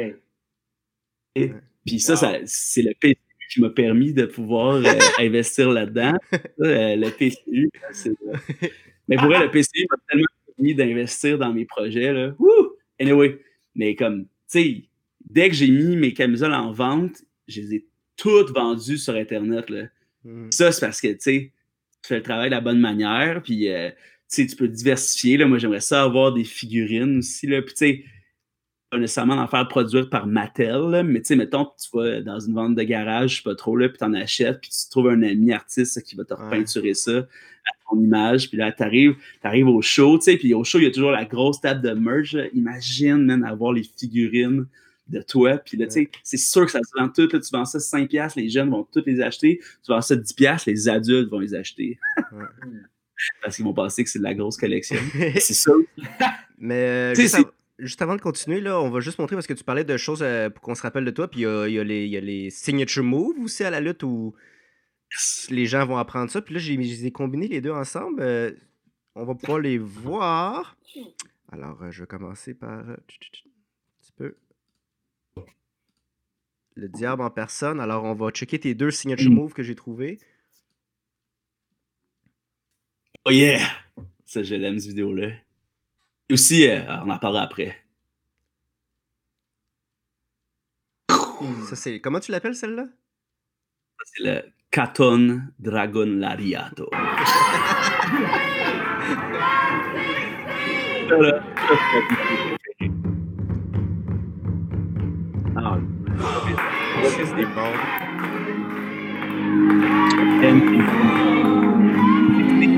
Et, puis ça, ça c'est le PCU qui m'a permis de pouvoir euh, investir là-dedans. Euh, le PCU, c'est... Mais pour vrai, le PCU m'a tellement permis d'investir dans mes projets. Là. Woo! Anyway, mais comme, tu sais, dès que j'ai mis mes camisoles en vente, je les ai toutes vendues sur Internet. Là. Hmm. Ça, c'est parce que, tu sais, tu fais le travail de la bonne manière, puis, euh, sais, tu peux diversifier. Là. Moi, j'aimerais ça avoir des figurines aussi. Là. Puis, tu sais, pas nécessairement d'en faire produire par Mattel, mais tu sais, mettons, tu vas dans une vente de garage, je sais pas trop, là, puis t'en achètes, puis tu trouves un ami artiste qui va te repeinturer ça à ton image, puis là, t'arrives, arrives au show, tu sais, puis au show, il y a toujours la grosse table de merch, imagine, même avoir les figurines de toi, puis là, tu sais, c'est sûr que ça se vend tout, tu vends ça 5$, les jeunes vont toutes les acheter, tu vends ça 10$, les adultes vont les acheter. Parce qu'ils vont penser que c'est de la grosse collection. c'est ça. Mais, juste avant de continuer, là, on va juste montrer parce que tu parlais de choses euh, pour qu'on se rappelle de toi. Puis il y, a, les signature moves aussi à la lutte où les gens vont apprendre ça. Puis là, j'ai ai combinés les deux ensemble. Euh, on va pouvoir les voir. Alors, euh, je vais commencer par un petit peu. Le diable en personne. Alors, on va checker tes deux signature moves que j'ai trouvés. Oh yeah! Ça, je l'aime, cette vidéo-là aussi, euh, on en parlera après. Ça, c'est... Comment tu l'appelles celle-là? C'est le Caton Dragon Lariato. ah, c'est bon.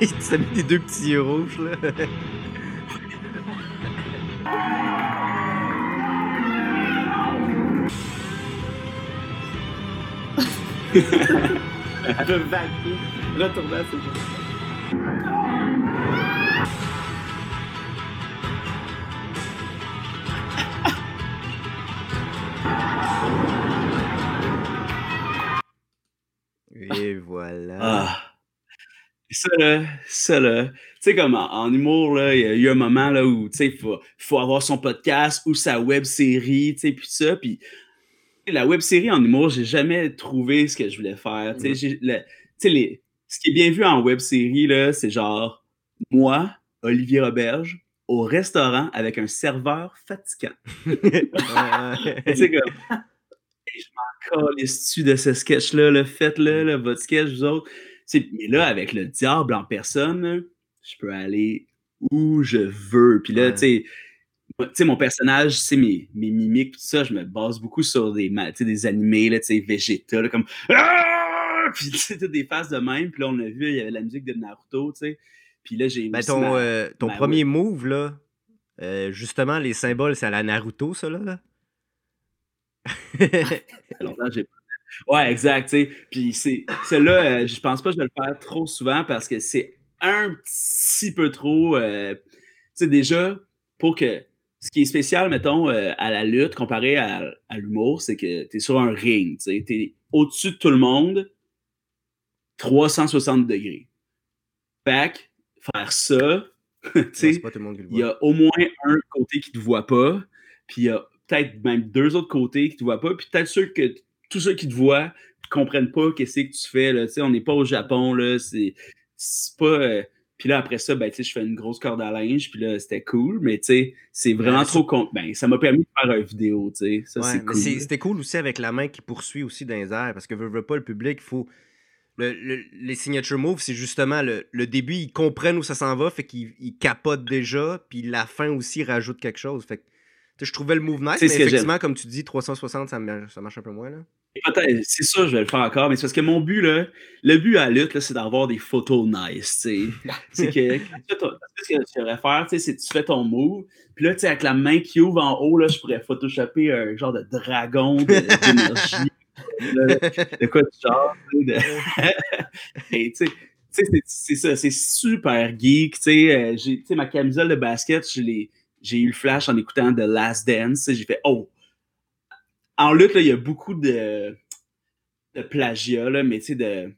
Ça met des deux petits yeux rouges, là. Elle va retourner à ses Et ça, là, ça, là, tu sais, comme en, humour, il y a eu un moment, là, où, il faut, faut, avoir son podcast ou sa web série, tu sais, puis ça, puis la web série en humour, j'ai jamais trouvé ce que je voulais faire, tu sais, les, ce qui est bien vu en web série, là, c'est genre, moi, Olivier Roberge, au restaurant avec un serveur fatigant. tu sais, comme, je m'en calisse de ce sketch-là, le faites-le, votre sketch, vous autres. Mais là, avec le diable en personne, je peux aller où je veux. Puis là, tu sais, mon personnage, c'est mes, mes mimiques, tout ça, je me base beaucoup sur des, des animés, là, Vegeta, comme ah! Puis toutes des faces de même. Puis là, on a vu, il y avait la musique de Naruto, tu sais. Puis là, j'ai. Ben, ton, euh, ton premier move, là, euh, justement, les symboles, c'est à la Naruto, ça, là. là? longtemps, j'ai Ouais, exact. Puis c'est là, euh, je pense pas que je vais le faire trop souvent parce que c'est un petit peu trop. Euh, tu sais, déjà, pour que. Ce qui est spécial, mettons, euh, à la lutte comparé à, à l'humour, c'est que tu es sur un ring. Tu es au-dessus de tout le monde, 360 degrés. Fait faire ça, il y a au moins un côté qui te voit pas, puis il y a peut-être même deux autres côtés qui te voient pas, puis peut-être ceux que tous ceux qui te voient ne comprennent pas qu'est-ce que tu fais. Là. on n'est pas au Japon, là, c'est, pas. Euh, puis là, après ça, ben, je fais une grosse corde à linge, puis là, c'était cool, mais c'est vraiment trop. Con... Ben, ça m'a permis de faire une vidéo, tu Ça, c'est cool. C'était cool aussi avec la main qui poursuit aussi dans les airs, parce que veut, pas le public, il faut. les signature moves, c'est justement le, début, ils comprennent où ça s'en va, fait qu'ils capotent déjà, puis la fin aussi rajoute quelque chose. Fait je trouvais le move nice, mais effectivement, comme tu dis, 360, ça, marche un peu moins. Là. C'est ça, je vais le faire encore, mais c'est parce que mon but, là, le but à la lutte, c'est d'avoir des photos nice. c'est que ce que devrais faire, c'est que tu fais ton move, puis là, avec la main qui ouvre en haut, là, je pourrais photoshopper un genre de dragon d'énergie. de, quoi de genre. c'est ça, c'est super geek. Euh, ma camisole de basket, je l'ai j'ai eu le flash en écoutant The Last Dance. J'ai fait Oh! En lutte, il y a beaucoup de, de plagiat, là, mais tu sais, de,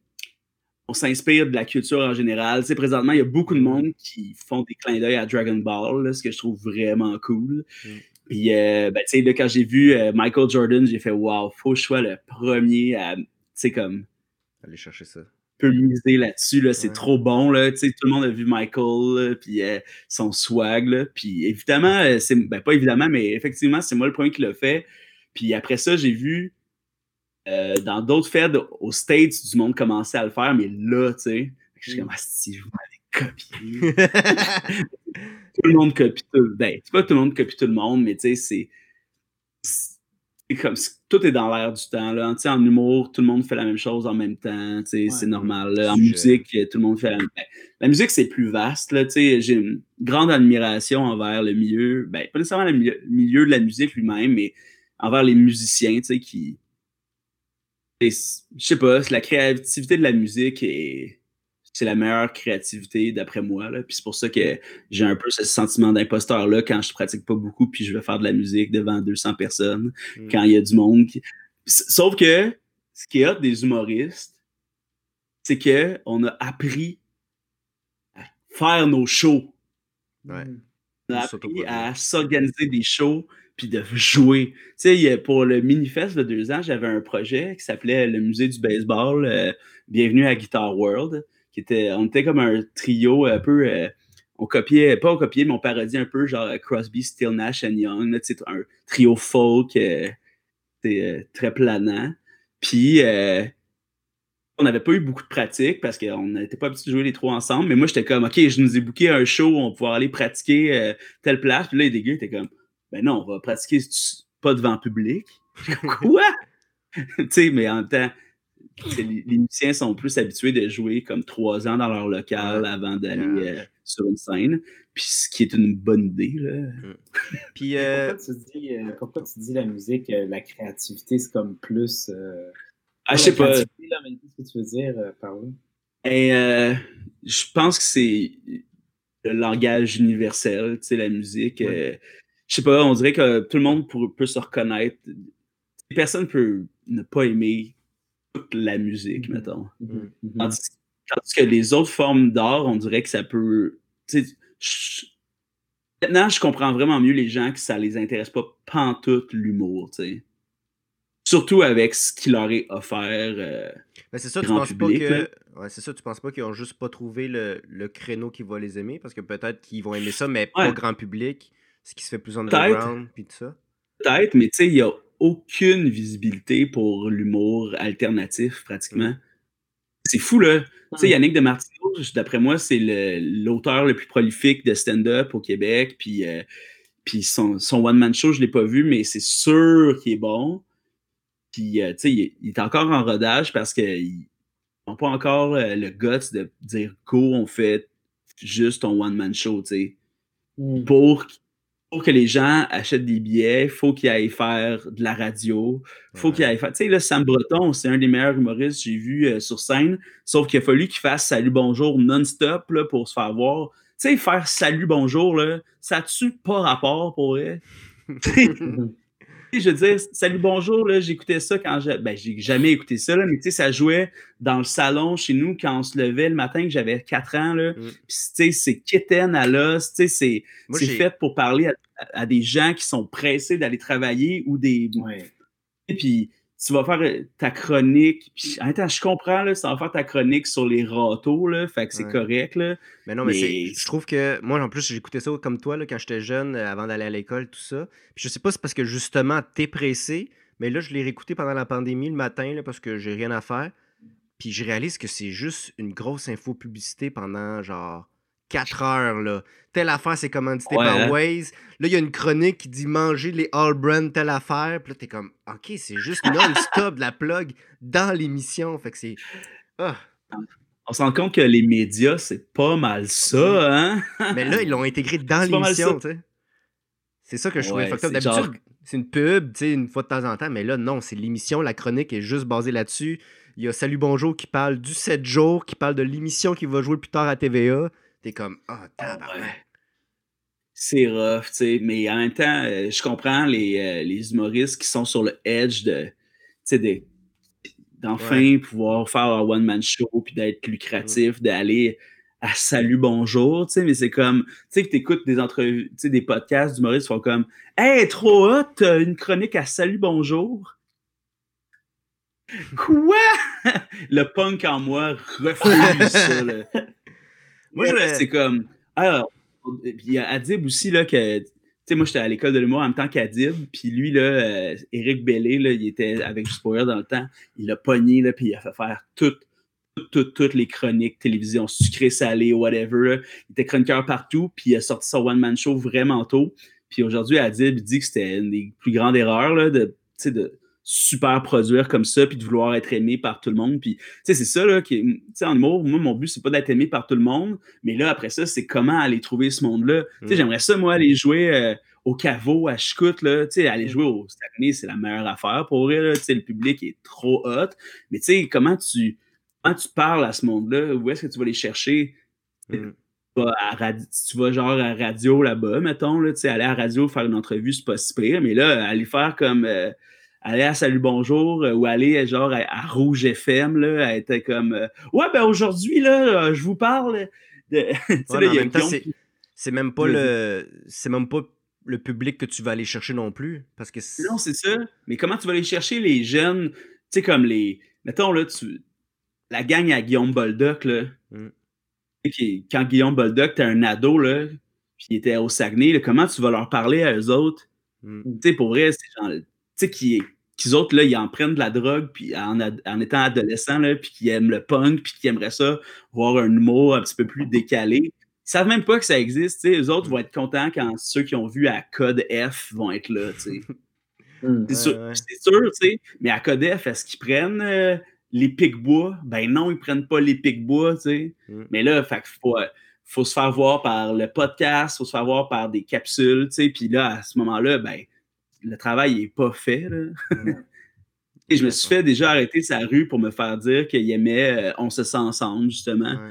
on s'inspire de la culture en général. Présentement, il y a beaucoup de monde qui font des clins d'œil à Dragon Ball, ce que je trouve vraiment cool. Mm. Puis, euh, ben, tu sais, quand j'ai vu euh, Michael Jordan, j'ai fait Wow, faut que je sois le premier à, tu sais, comme. Aller chercher ça miser là-dessus. Là, c'est trop bon. Là. Tout le monde a vu Michael, puis euh, son swag. Puis évidemment, euh, c'est ben, pas évidemment, mais effectivement, c'est moi le premier qui l'a fait. Puis après ça, j'ai vu euh, dans d'autres fêtes aux States, du monde commencer à le faire, mais là, tu sais, je suis comme, ah, si je vais copier. tout le monde copie tout. Ben, c'est pas tout le monde copie tout le monde, mais tu sais, c'est comme tout est dans l'air du temps. Là. En humour, tout le monde fait la même chose en même temps. c'est normal. En musique, tout le monde fait la même chose. La musique, c'est plus vaste. J'ai une grande admiration envers le milieu. Ben, pas nécessairement le milieu, de la musique lui-même, mais envers les musiciens qui. Je sais pas, la créativité de la musique est c'est la meilleure créativité d'après moi. Là. Puis c'est pour ça que j'ai un peu ce sentiment d'imposteur-là quand je pratique pas beaucoup puis je vais faire de la musique devant 200 personnes, mm. quand il y a du monde. Sauf que ce qui est hot des humoristes, c'est qu'on a appris à faire nos shows. On a appris à s'organiser des shows puis de jouer. Tu sais, pour le Minifest de deux ans, j'avais un projet qui s'appelait le Musée du baseball. Euh, bienvenue à Guitar World était, on était comme un trio un peu, euh, on copiait, pas on copiait, mais on parodiait un peu genre Crosby, Still Nash and Young, un trio folk, euh, euh, très planant. Puis on n'avait pas eu beaucoup de pratique parce qu'on n'était pas habitué de jouer les trois ensemble. Mais moi, j'étais comme, OK, je nous ai booké un show, on va pouvoir aller pratiquer telle place. Puis là, les gars étaient comme, ben non, on va pratiquer pas devant public? Quoi? tu sais, mais en même temps, les, musiciens sont plus habitués de jouer comme trois ans dans leur local avant d'aller euh, sur une scène. Puis ce qui est une bonne idée. Là. Puis, euh, pourquoi, tu dis, la musique, euh, la créativité, c'est comme plus. ah, je sais pas. Qu'est-ce que tu veux dire par là? Et, je pense que c'est le langage universel, tu sais, la musique. je sais pas, on dirait que tout le monde peut se reconnaître. Personne peut ne pas aimer la musique, mm-hmm. mettons. Mm-hmm. Mm-hmm. Tandis, que les autres formes d'art, on dirait que ça peut. Maintenant, je comprends vraiment mieux les gens que ça les intéresse pas pantoute l'humour, Surtout avec ce qui leur est offert. Euh, ben, c'est ça, tu penses pas que. Ouais, c'est ça, tu penses pas qu'ils ont juste pas trouvé le, le créneau qui va les aimer? Parce que peut-être qu'ils vont aimer ça, mais pas grand public, ce qui se fait plus underground, puis tout ça. Peut-être, mais tu sais, il y a aucune visibilité pour l'humour alternatif, pratiquement. C'est fou, là. Tu sais, Yannick de Martino, d'après moi, c'est l'auteur le, plus prolifique de stand-up au Québec. Puis, euh, puis son, one-man show, je ne l'ai pas vu, mais c'est sûr qu'il est bon. Puis, euh, tu sais, il, est encore en rodage parce qu'ils n'ont pas encore euh, le guts de dire go, on fait juste ton one-man show, tu sais. Hmm. Pour pour que les gens achètent des billets, il faut qu'ils aillent faire de la radio, faut qu'ils aillent faire. Tu sais, là, Sam Breton, c'est un des meilleurs humoristes que j'ai vu euh, sur scène, sauf qu'il a fallu qu'il fasse Salut Bonjour non-stop pour se faire voir. Tu sais, faire Salut Bonjour, là, ça tue pas rapport pour eux. je veux dire, salut, bonjour, là, j'écoutais ça quand j'ai. Ben, j'ai jamais écouté ça, là, mais tu sais, ça jouait dans le salon chez nous quand on se levait le matin, que j'avais 4 ans, là. Mm. Puis, tu sais, c'est kitten à l'os, tu sais, c'est fait pour parler à, des gens qui sont pressés d'aller travailler ou des. Et puis, tu vas faire euh, ta chronique. Puis, attends, je comprends, là, ça va faire ta chronique sur les râteaux, là, fait que c'est correct. Là. Mais non, mais, je trouve que moi, en plus, j'écoutais ça comme toi là, quand j'étais jeune, euh, avant d'aller à l'école, tout ça. Puis je sais pas, c'est parce que justement, t'es pressé, mais là, je l'ai réécouté pendant la pandémie le matin là, parce que j'ai rien à faire. Puis je réalise que c'est juste une grosse info publicité pendant genre 4 heures. Là. Telle affaire, c'est commandité par hein. Waze. Là, il y a une chronique qui dit manger les All Brand, telle affaire. Puis là, t'es comme, OK, c'est juste non-stop de la plug dans l'émission. Fait que c'est. Ah. On se rend compte que les médias, c'est pas mal ça, hein? Mais là, ils l'ont intégré dans l'émission, tu sais. C'est ça que je trouvais D'habitude, c'est une pub, tu sais, une fois de temps en temps, mais là, non, c'est l'émission, la chronique est juste basée là-dessus. Il y a Salut Bonjour qui parle du 7 jours, qui parle de l'émission qui va jouer plus tard à TVA. T'es comme, ah, oh, C'est rough, tu sais, mais en même temps, euh, je comprends les, euh, les, humoristes qui sont sur le edge de, tu sais, d'enfin pouvoir faire un one-man show puis d'être lucratif, mm. d'aller à Salut Bonjour, tu sais, mais c'est comme, tu sais, que tu écoutes des entrevues, tu sais, des podcasts d'humoristes font comme, hey, trop hot, une chronique à Salut Bonjour. Quoi? le punk en moi refuse ça, là. Moi, c'est comme. Alors, puis il y a Adib aussi, là, que. Tu sais, moi, j'étais à l'école de l'humour en même temps qu'Adib, puis lui, là, Eric euh, Bellé, là, il était avec Juste dans le temps, il a pogné, là, puis il a fait faire toutes, toutes, toutes, les chroniques, télévision, sucré, salé, whatever. Il était chroniqueur partout, puis il a sorti son one-man show vraiment tôt. Puis aujourd'hui, Adib, il dit que c'était une des plus grandes erreurs, là, de, de super produire comme ça, puis de vouloir être aimé par tout le monde. Puis, tu sais, c'est ça, là, qui, tu sais, en humour, moi, mon but, c'est pas d'être aimé par tout le monde, mais là, après ça, c'est comment aller trouver ce monde-là. Tu sais, mm. j'aimerais ça, moi, aller jouer euh, au caveau, à Chicout, là, tu sais, aller mm. jouer au Saguenay, c'est la meilleure affaire pour eux, tu sais, le public est trop hot, mais tu sais, comment tu, comment tu parles à ce monde-là, où est-ce que tu vas les chercher? Mm. tu vas genre à radio là-bas, mettons, là, tu sais, aller à la radio faire une entrevue, c'est pas si pire, mais là, aller faire comme... Euh, aller à Salut Bonjour euh, ou aller genre à, Rouge FM, là, à être comme euh, Ouais, ben aujourd'hui, là, euh, je vous parle de. c'est même pas le. C'est même pas le public que tu vas aller chercher non plus. Parce que non, c'est ça. Mais comment tu vas aller chercher les jeunes, tu sais, comme les. Mettons, là, tu. La gang à Guillaume Boldoc, là. Mm. Quand Guillaume Boldoc, t'es un ado, là, puis il était au Saguenay, comment tu vas leur parler à eux autres? Mm. Tu sais, pour vrai, c'est genre sais, qui, qu'ils autres, là, ils en prennent de la drogue puis en, en étant adolescents, là, puis qui aiment le punk, puis qui aimeraient ça, voir un humour un petit peu plus décalé. Ils savent même pas que ça existe. Les autres vont être contents quand ceux qui ont vu à Code F vont être là. Hum, c'est sûr, sûr mais à Code F, est-ce qu'ils prennent euh, les pics-bois? Ben non, ils prennent pas les pics-bois. Hum. Mais là, il faut, faut se faire voir par le podcast, il faut se faire voir par des capsules. Puis là, à ce moment-là, ben, le travail n'est pas fait. Et je me suis fait déjà arrêter sa rue pour me faire dire qu'il aimait euh, On se sent ensemble, justement.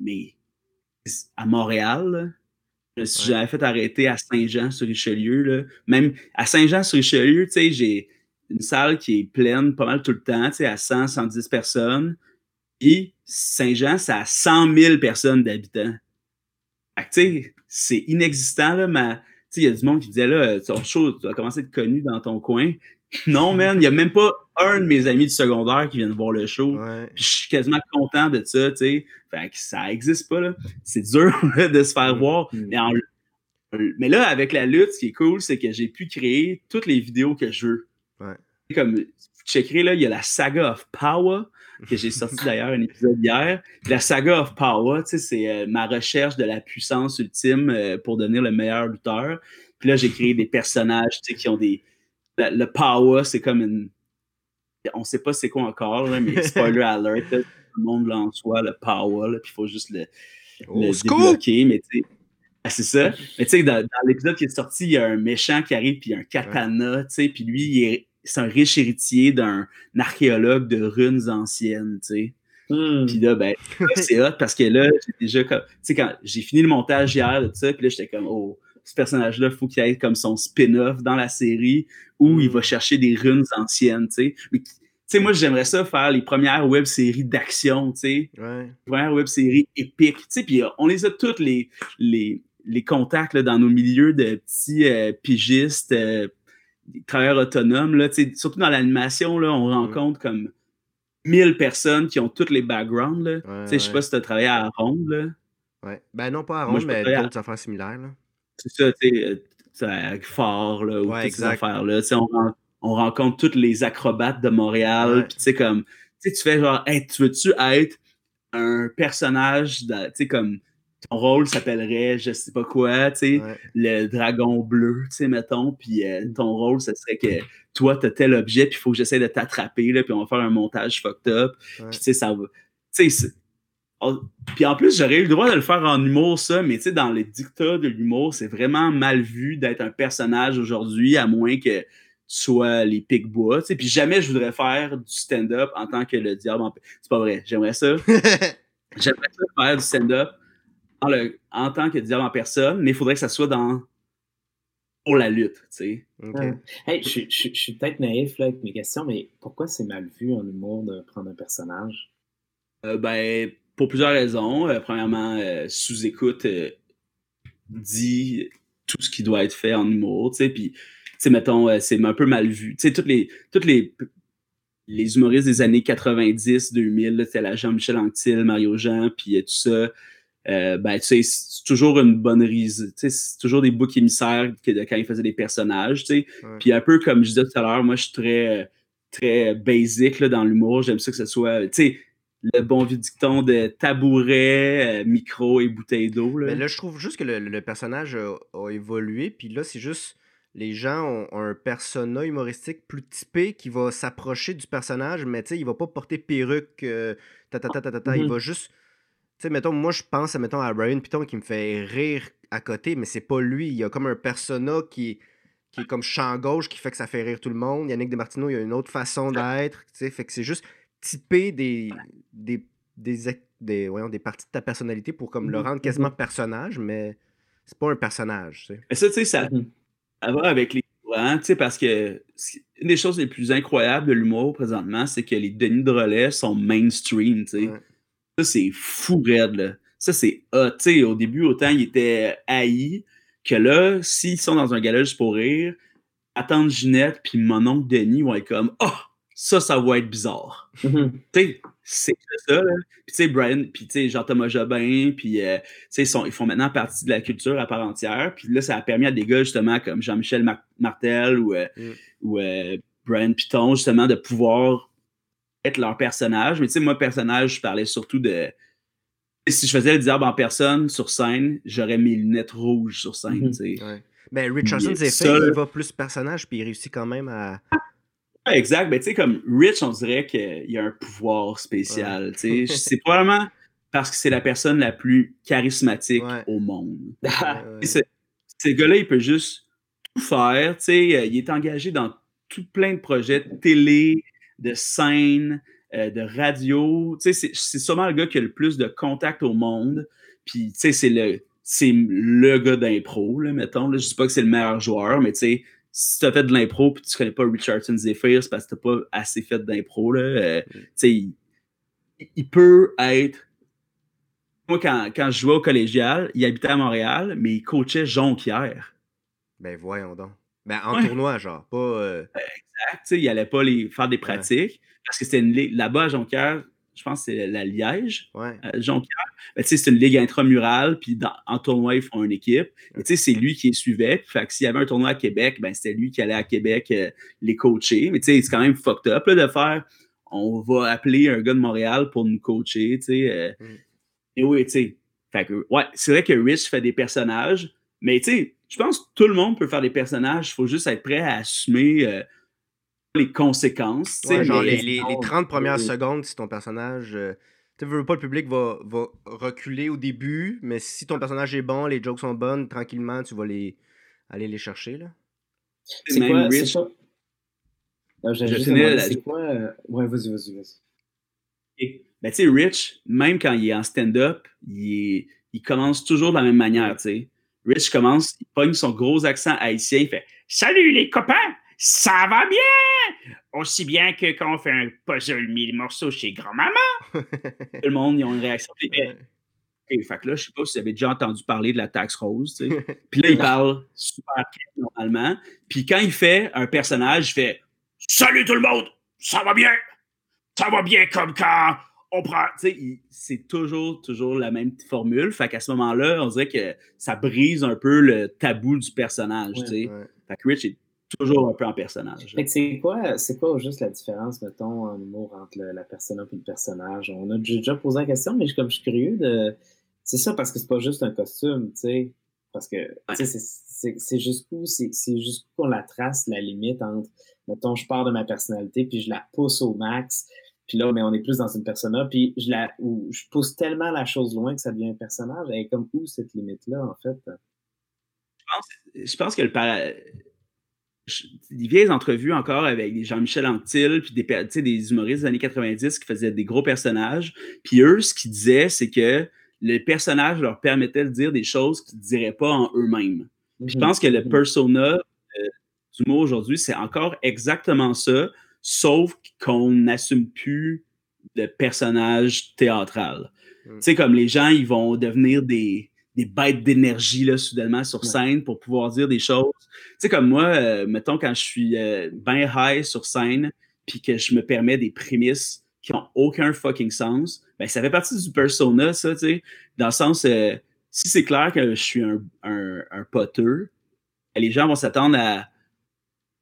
mais à Montréal, je me suis jamais fait arrêter à Saint-Jean-sur-Richelieu. Même à Saint-Jean-sur-Richelieu, j'ai une salle qui est pleine pas mal tout le temps, à 100, 110 personnes. Et Saint-Jean, ça a 100 000 personnes d'habitants. C'est inexistant, là, ma, il y a du monde qui disait là, ton show, tu vas commencer à être connu dans ton coin. Non, man, il n'y a même pas un de mes amis du secondaire qui vient voir le show. je suis quasiment content de ça, tu sais. Fait que ça n'existe pas, là. C'est dur de se faire mm. voir. Mm. Mais, mais, là, avec la lutte, ce qui est cool, c'est que j'ai pu créer toutes les vidéos que je veux. Comme, checkerez, là, il y a la saga of Power, que j'ai sorti d'ailleurs un épisode hier. La saga of Power, c'est euh, ma recherche de la puissance ultime euh, pour devenir le meilleur lutteur. Puis là, j'ai créé des personnages qui ont des. Le, Power, c'est comme une. On sait pas c'est quoi encore, mais spoiler alert, tout le monde en soi, le Power, puis il faut juste le, oh, débloquer. Mais tu ah, c'est ça. Mais tu sais, dans, l'épisode qui est sorti, il y a un méchant qui arrive, puis il y a un katana, tu sais, puis lui, il est c'est un riche héritier d'un archéologue de runes anciennes, tu sais. Hmm. Puis là, ben, c'est hot parce que là, j'ai déjà Tu sais, quand j'ai fini le montage hier de ça, puis là, j'étais comme, oh, ce personnage-là, il faut qu'il ait comme son spin-off dans la série où il va hmm. chercher des runes anciennes, tu sais. tu sais, moi, j'aimerais ça faire les premières web-séries d'action, tu sais. Ouais. Les premières web-séries épiques, tu sais. Puis on les a toutes, les, les, les contacts là, dans nos milieux de petits euh, pigistes, euh, travailleurs autonomes, là, surtout dans l'animation, là, on rencontre comme 1000 personnes qui ont tous les backgrounds. Là. Ouais, je sais pas si tu as travaillé à Ronde. Là. Ouais. Ben non, pas à Ronde, mais d'autres affaires similaires. C'est ça, tu sais, avec Fort, là, ou toutes ces affaires-là. On, on rencontre tous les acrobates de Montréal. tu sais, comme, tu fais genre, hey, tu veux-tu être un personnage, tu sais, comme ton rôle s'appellerait je sais pas quoi, tu sais, le dragon bleu, tu sais, mettons, puis euh, ton rôle, ce serait que toi, tu as tel objet, puis il faut que j'essaie de t'attraper, là, puis on va faire un montage fucked up, puis tu sais, ça va... Tu sais, puis en plus, j'aurais eu le droit de le faire en humour, ça, mais tu sais, dans les dictats de l'humour, c'est vraiment mal vu d'être un personnage aujourd'hui, à moins que tu sois les pics-bois, tu sais, puis jamais je voudrais faire du stand-up en tant que le diable. C'est pas vrai, j'aimerais ça. j'aimerais ça faire du stand-up en, tant que diable en personne, mais il faudrait que ça soit dans pour la lutte, tu sais. Hey, je, suis peut-être naïf là, avec mes questions, mais pourquoi c'est mal vu en humour de prendre un personnage? Euh, ben, pour plusieurs raisons. Euh, premièrement, euh, sous-écoute dit tout ce qui doit être fait en humour, tu sais, puis, tu sais, mettons, c'est un peu mal vu. Tu sais, toutes les, toutes les, les humoristes des années 90, 2000, c'était la Jean-Michel Anctil, Mario Jean, puis tout ça, euh, ben, tu sais, c'est toujours une bonne rise. Tu sais, c'est toujours des boucs émissaires que, quand ils faisaient des personnages, tu sais. Puis un peu comme je disais tout à l'heure, moi, je suis très, très basic là, dans l'humour. J'aime ça que ce soit, tu sais, le bon vieux dicton de tabouret, euh, micro et bouteille d'eau. Là. Mais là, je trouve juste que le, personnage a, évolué. Puis là, c'est juste les gens ont, un persona humoristique plus typé qui va s'approcher du personnage, mais tu sais, il va pas porter perruque, euh, ta, ta, ta, ta, ta, il mm-hmm. va juste sais, mettons, moi, je pense mettons, à Brian Piton qui me fait rire à côté, mais c'est pas lui. Il y a comme un persona qui, qui est comme champ gauche qui fait que ça fait rire tout le monde. Yannick Demartino, il y a une autre façon d'être. Tu sais, fait que c'est juste typer des, des, des, des, voyons, des parties de ta personnalité pour comme le mhm, rendre quasiment mhm. personnage, mais c'est pas un personnage. Tu sais. Mais ça, tu sais, ça, ça va avec les hein, tu sais, parce que une des choses les plus incroyables de l'humour présentement, c'est que les Denis de relais sont mainstream, tu sais. Ça, c'est fou raide, là. Ça, c'est hot. Tu sais, au début, autant ils étaient haïs que là, s'ils sont dans un galage juste pour rire, attendre Ginette puis mon oncle Denis vont être comme « Oh! Ça, ça va être bizarre. Mm-hmm. Tu sais, c'est ça, là. Puis tu sais, Brian, puis tu sais, Jean-Thomas Jobin, puis euh, tu sais, ils, font maintenant partie de la culture à part entière. Puis là, ça a permis à des gars, justement, comme Jean-Michel Martel ou, euh, mm. ou euh, Brian Piton, justement, de pouvoir être leur personnage. Mais tu sais, moi, personnage, je parlais surtout de. Si je faisais le diable en personne sur scène, j'aurais mes lunettes rouges sur scène. Tu sais. Mais Richardson, c'est fait, il va plus personnage, puis il réussit quand même à. exact. Mais tu sais, comme Rich, on dirait qu'il y a un pouvoir spécial. sais c'est probablement parce que c'est la personne la plus charismatique au monde. Ce gars-là, il peut juste tout faire. sais euh, il est engagé dans tout plein de projets de télé, de scène, euh, de radio. Tu sais, c'est sûrement le gars qui a le plus de contact au monde. Puis, tu sais, c'est le, c'est le gars d'impro, là, mettons. Là. Je dis pas que c'est le meilleur joueur, mais tu sais, si tu as fait de l'impro et tu connais pas Richardson Zephyr, c'est parce que tu pas assez fait d'impro. Euh, tu sais, il, peut être. Moi, quand, quand je jouais au collégial, il habitait à Montréal, mais il coachait Jonquière. Ben voyons donc. Ben en tournoi, genre, pas. Euh, exact. Il allait pas les, faire des pratiques parce que c'était une Là-bas, à Jonquière, je pense que c'est la Liège, ouais. euh, Jonquière. Ben, c'est une ligue intramurale, puis en tournoi, ils font une équipe. Et c'est lui qui les suivait. Fait que s'il y avait un tournoi à Québec, ben, c'était lui qui allait à Québec euh, les coacher. Mais c'est quand même fucked up là, de faire on va appeler un gars de Montréal pour nous coacher. Euh. Mm. Et oui, tu sais. Fait que, ouais, c'est vrai que Rich fait des personnages, mais tu sais, je pense que tout le monde peut faire des personnages. Il faut juste être prêt à assumer euh, les conséquences. genre les, les, 30 premières secondes, si ton personnage. Euh, tu veux pas, le public va, va, reculer au début, mais si ton personnage est bon, les jokes sont bonnes, tranquillement, tu vas les, aller les chercher. là. C'est quoi, Rich... C'est quoi. Euh, ouais, vas-y, vas-y, vas-y. Ben, tu sais, Rich, même quand il est en stand-up, il, il commence toujours de la même manière, tu sais. Rich commence, il pogne son gros accent haïtien, il fait Salut les copains, ça va bien! Aussi bien que quand on fait un puzzle mille morceaux chez grand-maman. Tout le monde, ils ont une réaction. Et fait que là, je sais pas si vous avez déjà entendu parler de la taxe rose, tu sais. Puis là, il parle super normalement. Puis quand il fait un personnage, il fait Salut tout le monde, ça va bien? Ça va bien comme quand on prend. Tu sais, c'est toujours, toujours la même formule. Fait qu'à ce moment-là, on dirait que ça brise un peu le tabou du personnage, tu sais. Fait que Rich est toujours un peu en personnage. Fait que c'est quoi, c'est quoi juste la différence, mettons, en humour entre la personne et le personnage? On a déjà posé la question, mais je, comme je suis curieux de. C'est ça parce que c'est pas juste un costume, tu sais. Parce que, tu sais, c'est jusqu'où, c'est jusqu'où qu'on la trace, la limite entre, mettons, je pars de ma personnalité, puis je la pousse au max, puis là, mais on est plus dans une persona, puis je la, où je pousse tellement la chose loin que ça devient un personnage. Et comme où cette limite-là, en fait? Je pense, je pense que le des vieilles entrevues encore avec Jean-Michel Anctil, puis des, des humoristes des années 90 qui faisaient des gros personnages. Puis eux, ce qu'ils disaient, c'est que le personnage leur permettait de dire des choses qu'ils ne diraient pas en eux-mêmes. Je mhm. pense que le mhm. persona euh, du mot aujourd'hui, c'est encore exactement ça, sauf qu'on n'assume plus de personnage théâtral. Mm. Tu sais, comme les gens, ils vont devenir des, des bêtes d'énergie, là, soudainement, sur scène pour pouvoir dire des choses. Tu sais, comme moi, euh, mettons, quand je suis euh, bien high sur scène, puis que je me permets des prémices qui ont aucun fucking sens, ben, ça fait partie du persona, ça, tu sais, dans le sens, euh, si c'est clair que je suis un, un, un poteux, les gens vont s'attendre à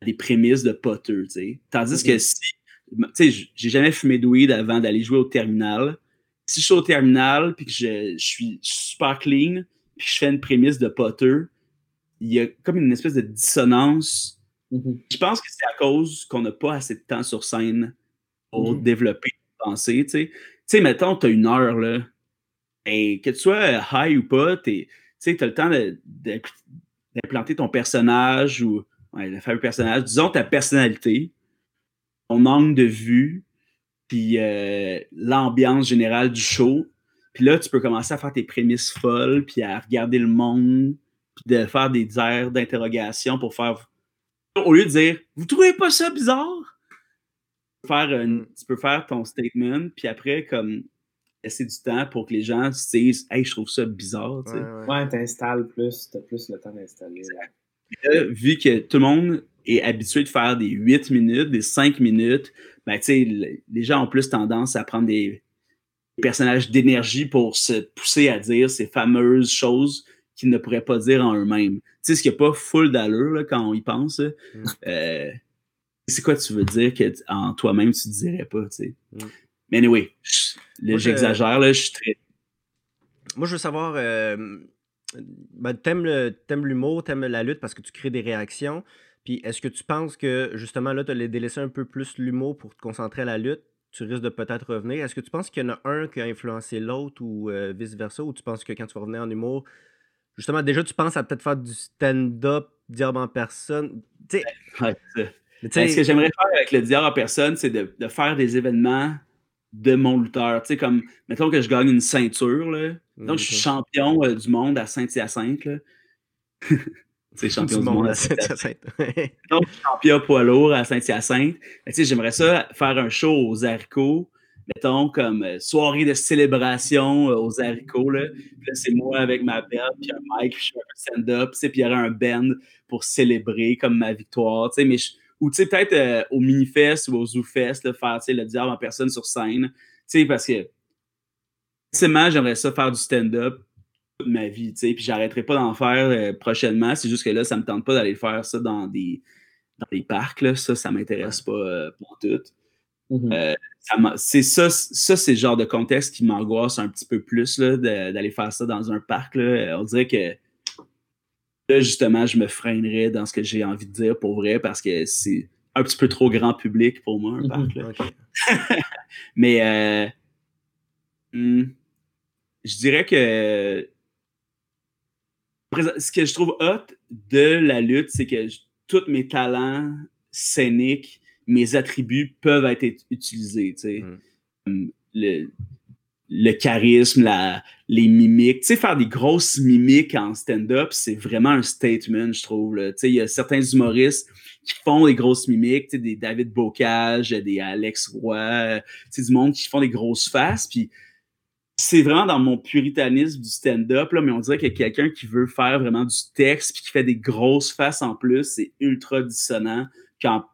des prémices de poteux, tu sais. Tandis que si, tu sais, j'ai jamais fumé de weed avant d'aller jouer au terminal. Si je suis au terminal puis que je, suis super clean puis je fais une prémisse de poteux, il y a comme une espèce de dissonance. Mm-hmm. Je pense que c'est à cause qu'on n'a pas assez de temps sur scène pour mm-hmm. développer une pensée, tu sais. Tu sais, mettons, tu as une heure, là, et que tu sois high ou pas, tu sais, tu as le temps d'implanter ton personnage ou ouais, le fameux personnage, disons ta personnalité, ton angle de vue, puis euh, l'ambiance générale du show. Puis là, tu peux commencer à faire tes prémices folles, puis à regarder le monde, puis de faire des airs d'interrogation pour faire. Au lieu de dire Vous trouvez pas ça bizarre? Faire mm. tu peux faire ton statement, puis après, comme laisser du temps pour que les gens se disent Hey, je trouve ça bizarre. Tu Ouais, t'installes plus, t'as plus le temps d'installer vu que tout le monde est habitué de faire des 8 minutes, des 5 minutes, ben, les gens ont plus tendance à prendre des, personnages d'énergie pour se pousser à dire ces fameuses choses qu'ils ne pourraient pas dire en eux-mêmes. Tu sais, ce qui n'a pas full d'allure quand on y pense. Mm. Euh, c'est quoi tu veux dire que en toi-même tu ne dirais pas, tu sais? Mm. Mais anyway, j'exagère, là, je suis très... Moi, je veux savoir, euh, ben, t'aimes, l'humour, t'aimes la lutte parce que tu crées des réactions. Puis est-ce que tu penses que justement là, tu as délaissé un peu plus l'humour pour te concentrer à la lutte? Tu risques de peut-être revenir. Est-ce que tu penses qu'il y en a un qui a influencé l'autre ou euh, vice-versa? Ou tu penses que quand tu vas revenir en humour, justement, déjà tu penses à peut-être faire du stand-up, diable en personne? Ouais, ben, ce que j'aimerais faire avec le diable en personne, c'est de, de faire des événements de mon lutteur. Tu sais, comme, mettons que je gagne une ceinture, là. Donc, je suis champion euh, du monde à Saint-Hyacinthe, là. c'est champion du, monde, à Saint-Hyacinthe. Donc, champion poids lourd à Saint-Hyacinthe. Tu sais, j'aimerais ça faire un show aux haricots, mettons, comme euh, soirée de célébration euh, aux haricots, là. Puis là, c'est moi avec ma belle, puis un mic, puis je fais un stand-up, tu sais, puis il y aurait un band pour célébrer comme ma victoire, tu sais, mais ou tu sais, peut-être au mini-fest ou au zoo-fest, faire le diable en personne sur scène. Tu sais, parce que, forcément, j'aimerais ça faire du stand-up toute ma vie, tu sais, puis j'arrêterai pas d'en faire prochainement. C'est juste que là, ça me tente pas d'aller faire ça dans des, dans des parcs, là. Ça, ça m'intéresse pas pour tout. Mm-hmm. c'est ça, ça c'est le genre de contexte qui m'angoisse un petit peu plus d'aller faire ça dans un parc. Là. On dirait que là, justement, je me freinerais dans ce que j'ai envie de dire pour vrai parce que c'est un petit peu trop grand public pour moi, un parc. Mais euh, hmm, je dirais que ce que je trouve hot de la lutte, c'est que tous mes talents scéniques, mes attributs peuvent être utilisés. Mm. Le, le charisme, la, les mimiques. Tu sais, faire des grosses mimiques en stand-up, c'est vraiment un statement, je trouve. Tu sais, il y a certains humoristes qui font des grosses mimiques, tu sais, des David Bocage, des Alex Roy, tu sais, du monde qui font des grosses faces. Puis c'est vraiment dans mon puritanisme du stand-up, là, mais on dirait a quelqu'un qui veut faire vraiment du texte puis qui fait des grosses faces en plus. C'est ultra dissonant. Quand,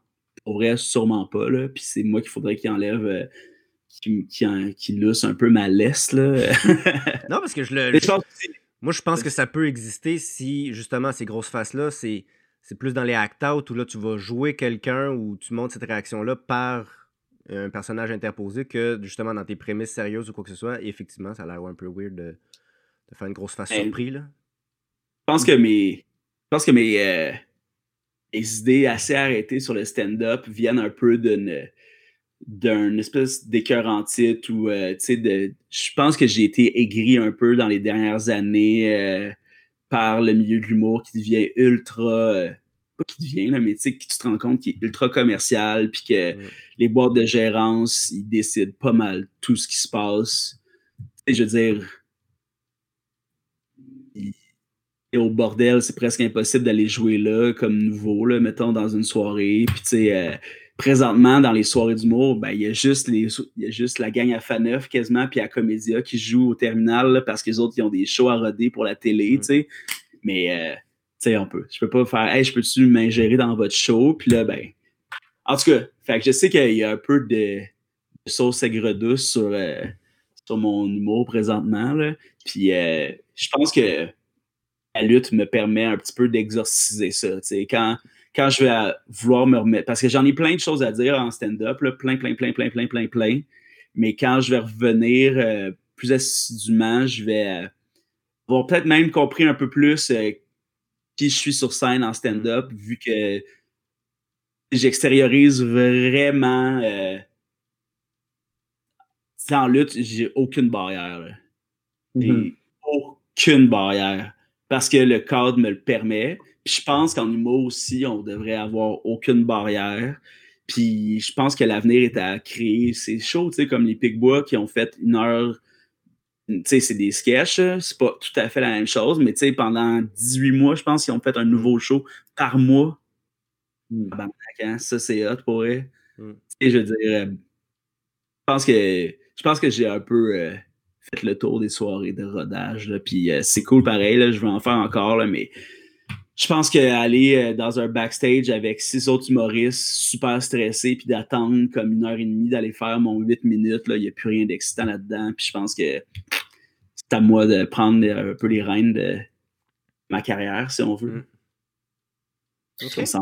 pour vrai, sûrement pas, là. Puis c'est moi qu'il faudrait qu'il enlève... Euh, qui, qui, un peu ma laisse. Là. non, parce que je le. moi, je pense que ça peut exister si, justement, ces grosses faces-là, c'est, c'est plus dans les act-out où là, tu vas jouer quelqu'un ou tu montres cette réaction-là par un personnage interposé que, justement, dans tes prémices sérieuses ou quoi que ce soit. Et effectivement, ça a l'air un peu weird de, faire une grosse face ben, surprise. Là. Je pense que mes. Je pense que mes, euh, mes idées assez arrêtées sur le stand-up viennent un peu d'une d'un espèce d'écœur en titre ou euh, tu sais de je pense que j'ai été aigri un peu dans les dernières années euh, par le milieu de l'humour qui devient ultra euh, pas qui devient là mais tu sais que tu te rends compte qu'il est ultra commercial puis que les boîtes de gérance ils décident pas mal tout ce qui se passe. Et je veux dire et au bordel c'est presque impossible d'aller jouer là comme nouveau là mettons dans une soirée puis tu sais présentement, dans les soirées d'humour, ben, il y a juste les, il y a juste la gang à Faneuf quasiment, puis à Comédia qui joue au terminal parce que les autres, ils ont des shows à roder pour la télé, tu sais. Mais, euh, tu sais, on peut. Je peux pas faire, hey, je peux-tu m'ingérer dans votre show? Puis là, ben. En tout cas, fait que je sais qu'il y a un peu de, sauce aigre douce sur, euh, sur mon humour présentement, là. Puis, euh, je pense que la lutte me permet un petit peu d'exorciser ça, tu sais. Quand quand je vais vouloir me remettre, parce que j'en ai plein de choses à dire en stand-up, plein, plein, plein, plein, plein, plein, plein. Mais quand je vais revenir euh, plus assidûment, je vais euh, avoir peut-être même compris un peu plus euh, qui je suis sur scène en stand-up, vu que j'extériorise vraiment. en lutte, j'ai aucune barrière. Mm-hmm. Aucune barrière. Parce que le cadre me le permet je pense qu'en humour aussi, on devrait avoir aucune barrière. Puis je pense que l'avenir est à créer ces shows, tu sais, comme les Pigbois qui ont fait une heure. Tu sais, c'est des sketchs, c'est pas tout à fait la même chose, mais tu sais, pendant 18 mois, je pense qu'ils ont fait un nouveau show par mois. Mm. Hein, ça, c'est hot pour eux. Mm. Et je veux dire, euh, je pense que je pense que j'ai un peu euh, fait le tour des soirées de rodage. puis euh, c'est cool pareil, là, je veux en faire encore, là, mais je pense qu'aller euh, dans un backstage avec six autres humoristes super stressés puis d'attendre comme une heure et demie d'aller faire mon huit minutes, il n'y a plus rien d'excitant là-dedans. Puis je pense que c'est à moi de prendre un peu les rênes de ma carrière, si on veut. Mm. Okay. Je sais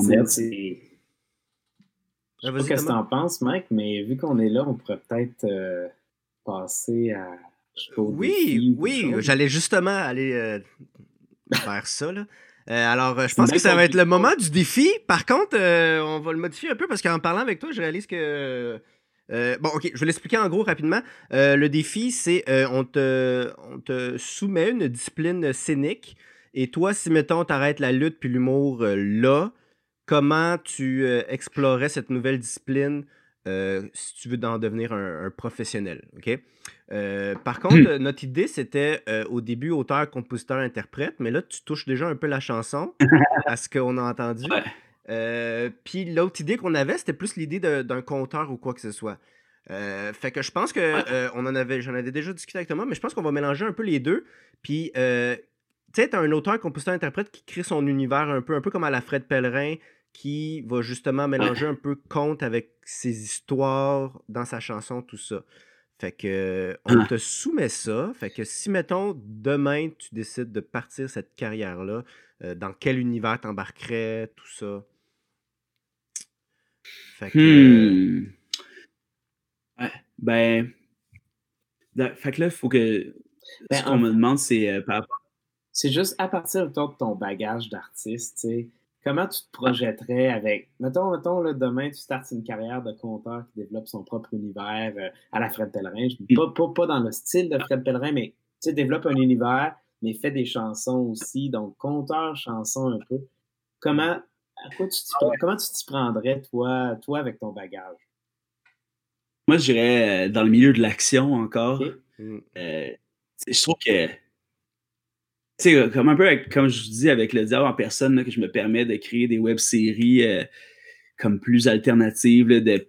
pas ce que tu en penses, Mike, mais vu qu'on est là, on pourrait peut-être euh, passer à. Oui, oui, j'allais justement aller euh, faire ça. Là. Euh, alors, euh, je pense que ça va être le moment du défi. Par contre, euh, on va le modifier un peu parce qu'en parlant avec toi, je réalise que. bon, ok, je vais l'expliquer en gros rapidement. le défi, c'est on, te, on te soumet une discipline scénique. Et toi, si mettons, t'arrêtes la lutte puis l'humour là, comment tu explorais cette nouvelle discipline si tu veux en devenir un, un professionnel, ok? Euh, par contre, hmm. notre idée, c'était euh, au début auteur, compositeur, interprète, mais là, tu touches déjà un peu la chanson à ce qu'on a entendu. Euh, puis l'autre idée qu'on avait, c'était plus l'idée d'un conteur ou quoi que ce soit. fait que je pense que on en avait, j'en avais déjà discuté avec Thomas, mais je pense qu'on va mélanger un peu les deux. Puis, tu sais, t'as un auteur, compositeur, interprète qui crée son univers un peu, un peu comme à la Fred Pellerin, qui va justement mélanger un peu conte avec ses histoires dans sa chanson, tout ça. Fait que on ah. te soumet ça. Fait que si, mettons, demain, tu décides de partir cette carrière-là, euh, dans quel univers t'embarquerais, tout ça? Fait que. Hmm. Ouais, ben. Fait que là, il faut que. Ben, ce qu'on me demande, c'est euh, par rapport. C'est juste à partir de ton bagage d'artiste, tu sais comment tu te projetterais avec. Mettons, mettons là, demain, tu startes une carrière de conteur qui développe son propre univers euh, à la Fred Pellerin? Je dis pas, pas, pas, dans le style de Fred Pellerin, mais tu sais, développe un univers, mais fait des chansons aussi. Donc, conteur, chanson un peu. Comment, quoi tu comment tu t'y prendrais, toi, toi, avec ton bagage? Moi, je dirais euh, dans le milieu de l'action encore. Euh, je trouve que sais, comme un peu, comme je dis, avec le diable en personne, que je me permets de créer des web-séries euh, comme plus alternatives, là, de,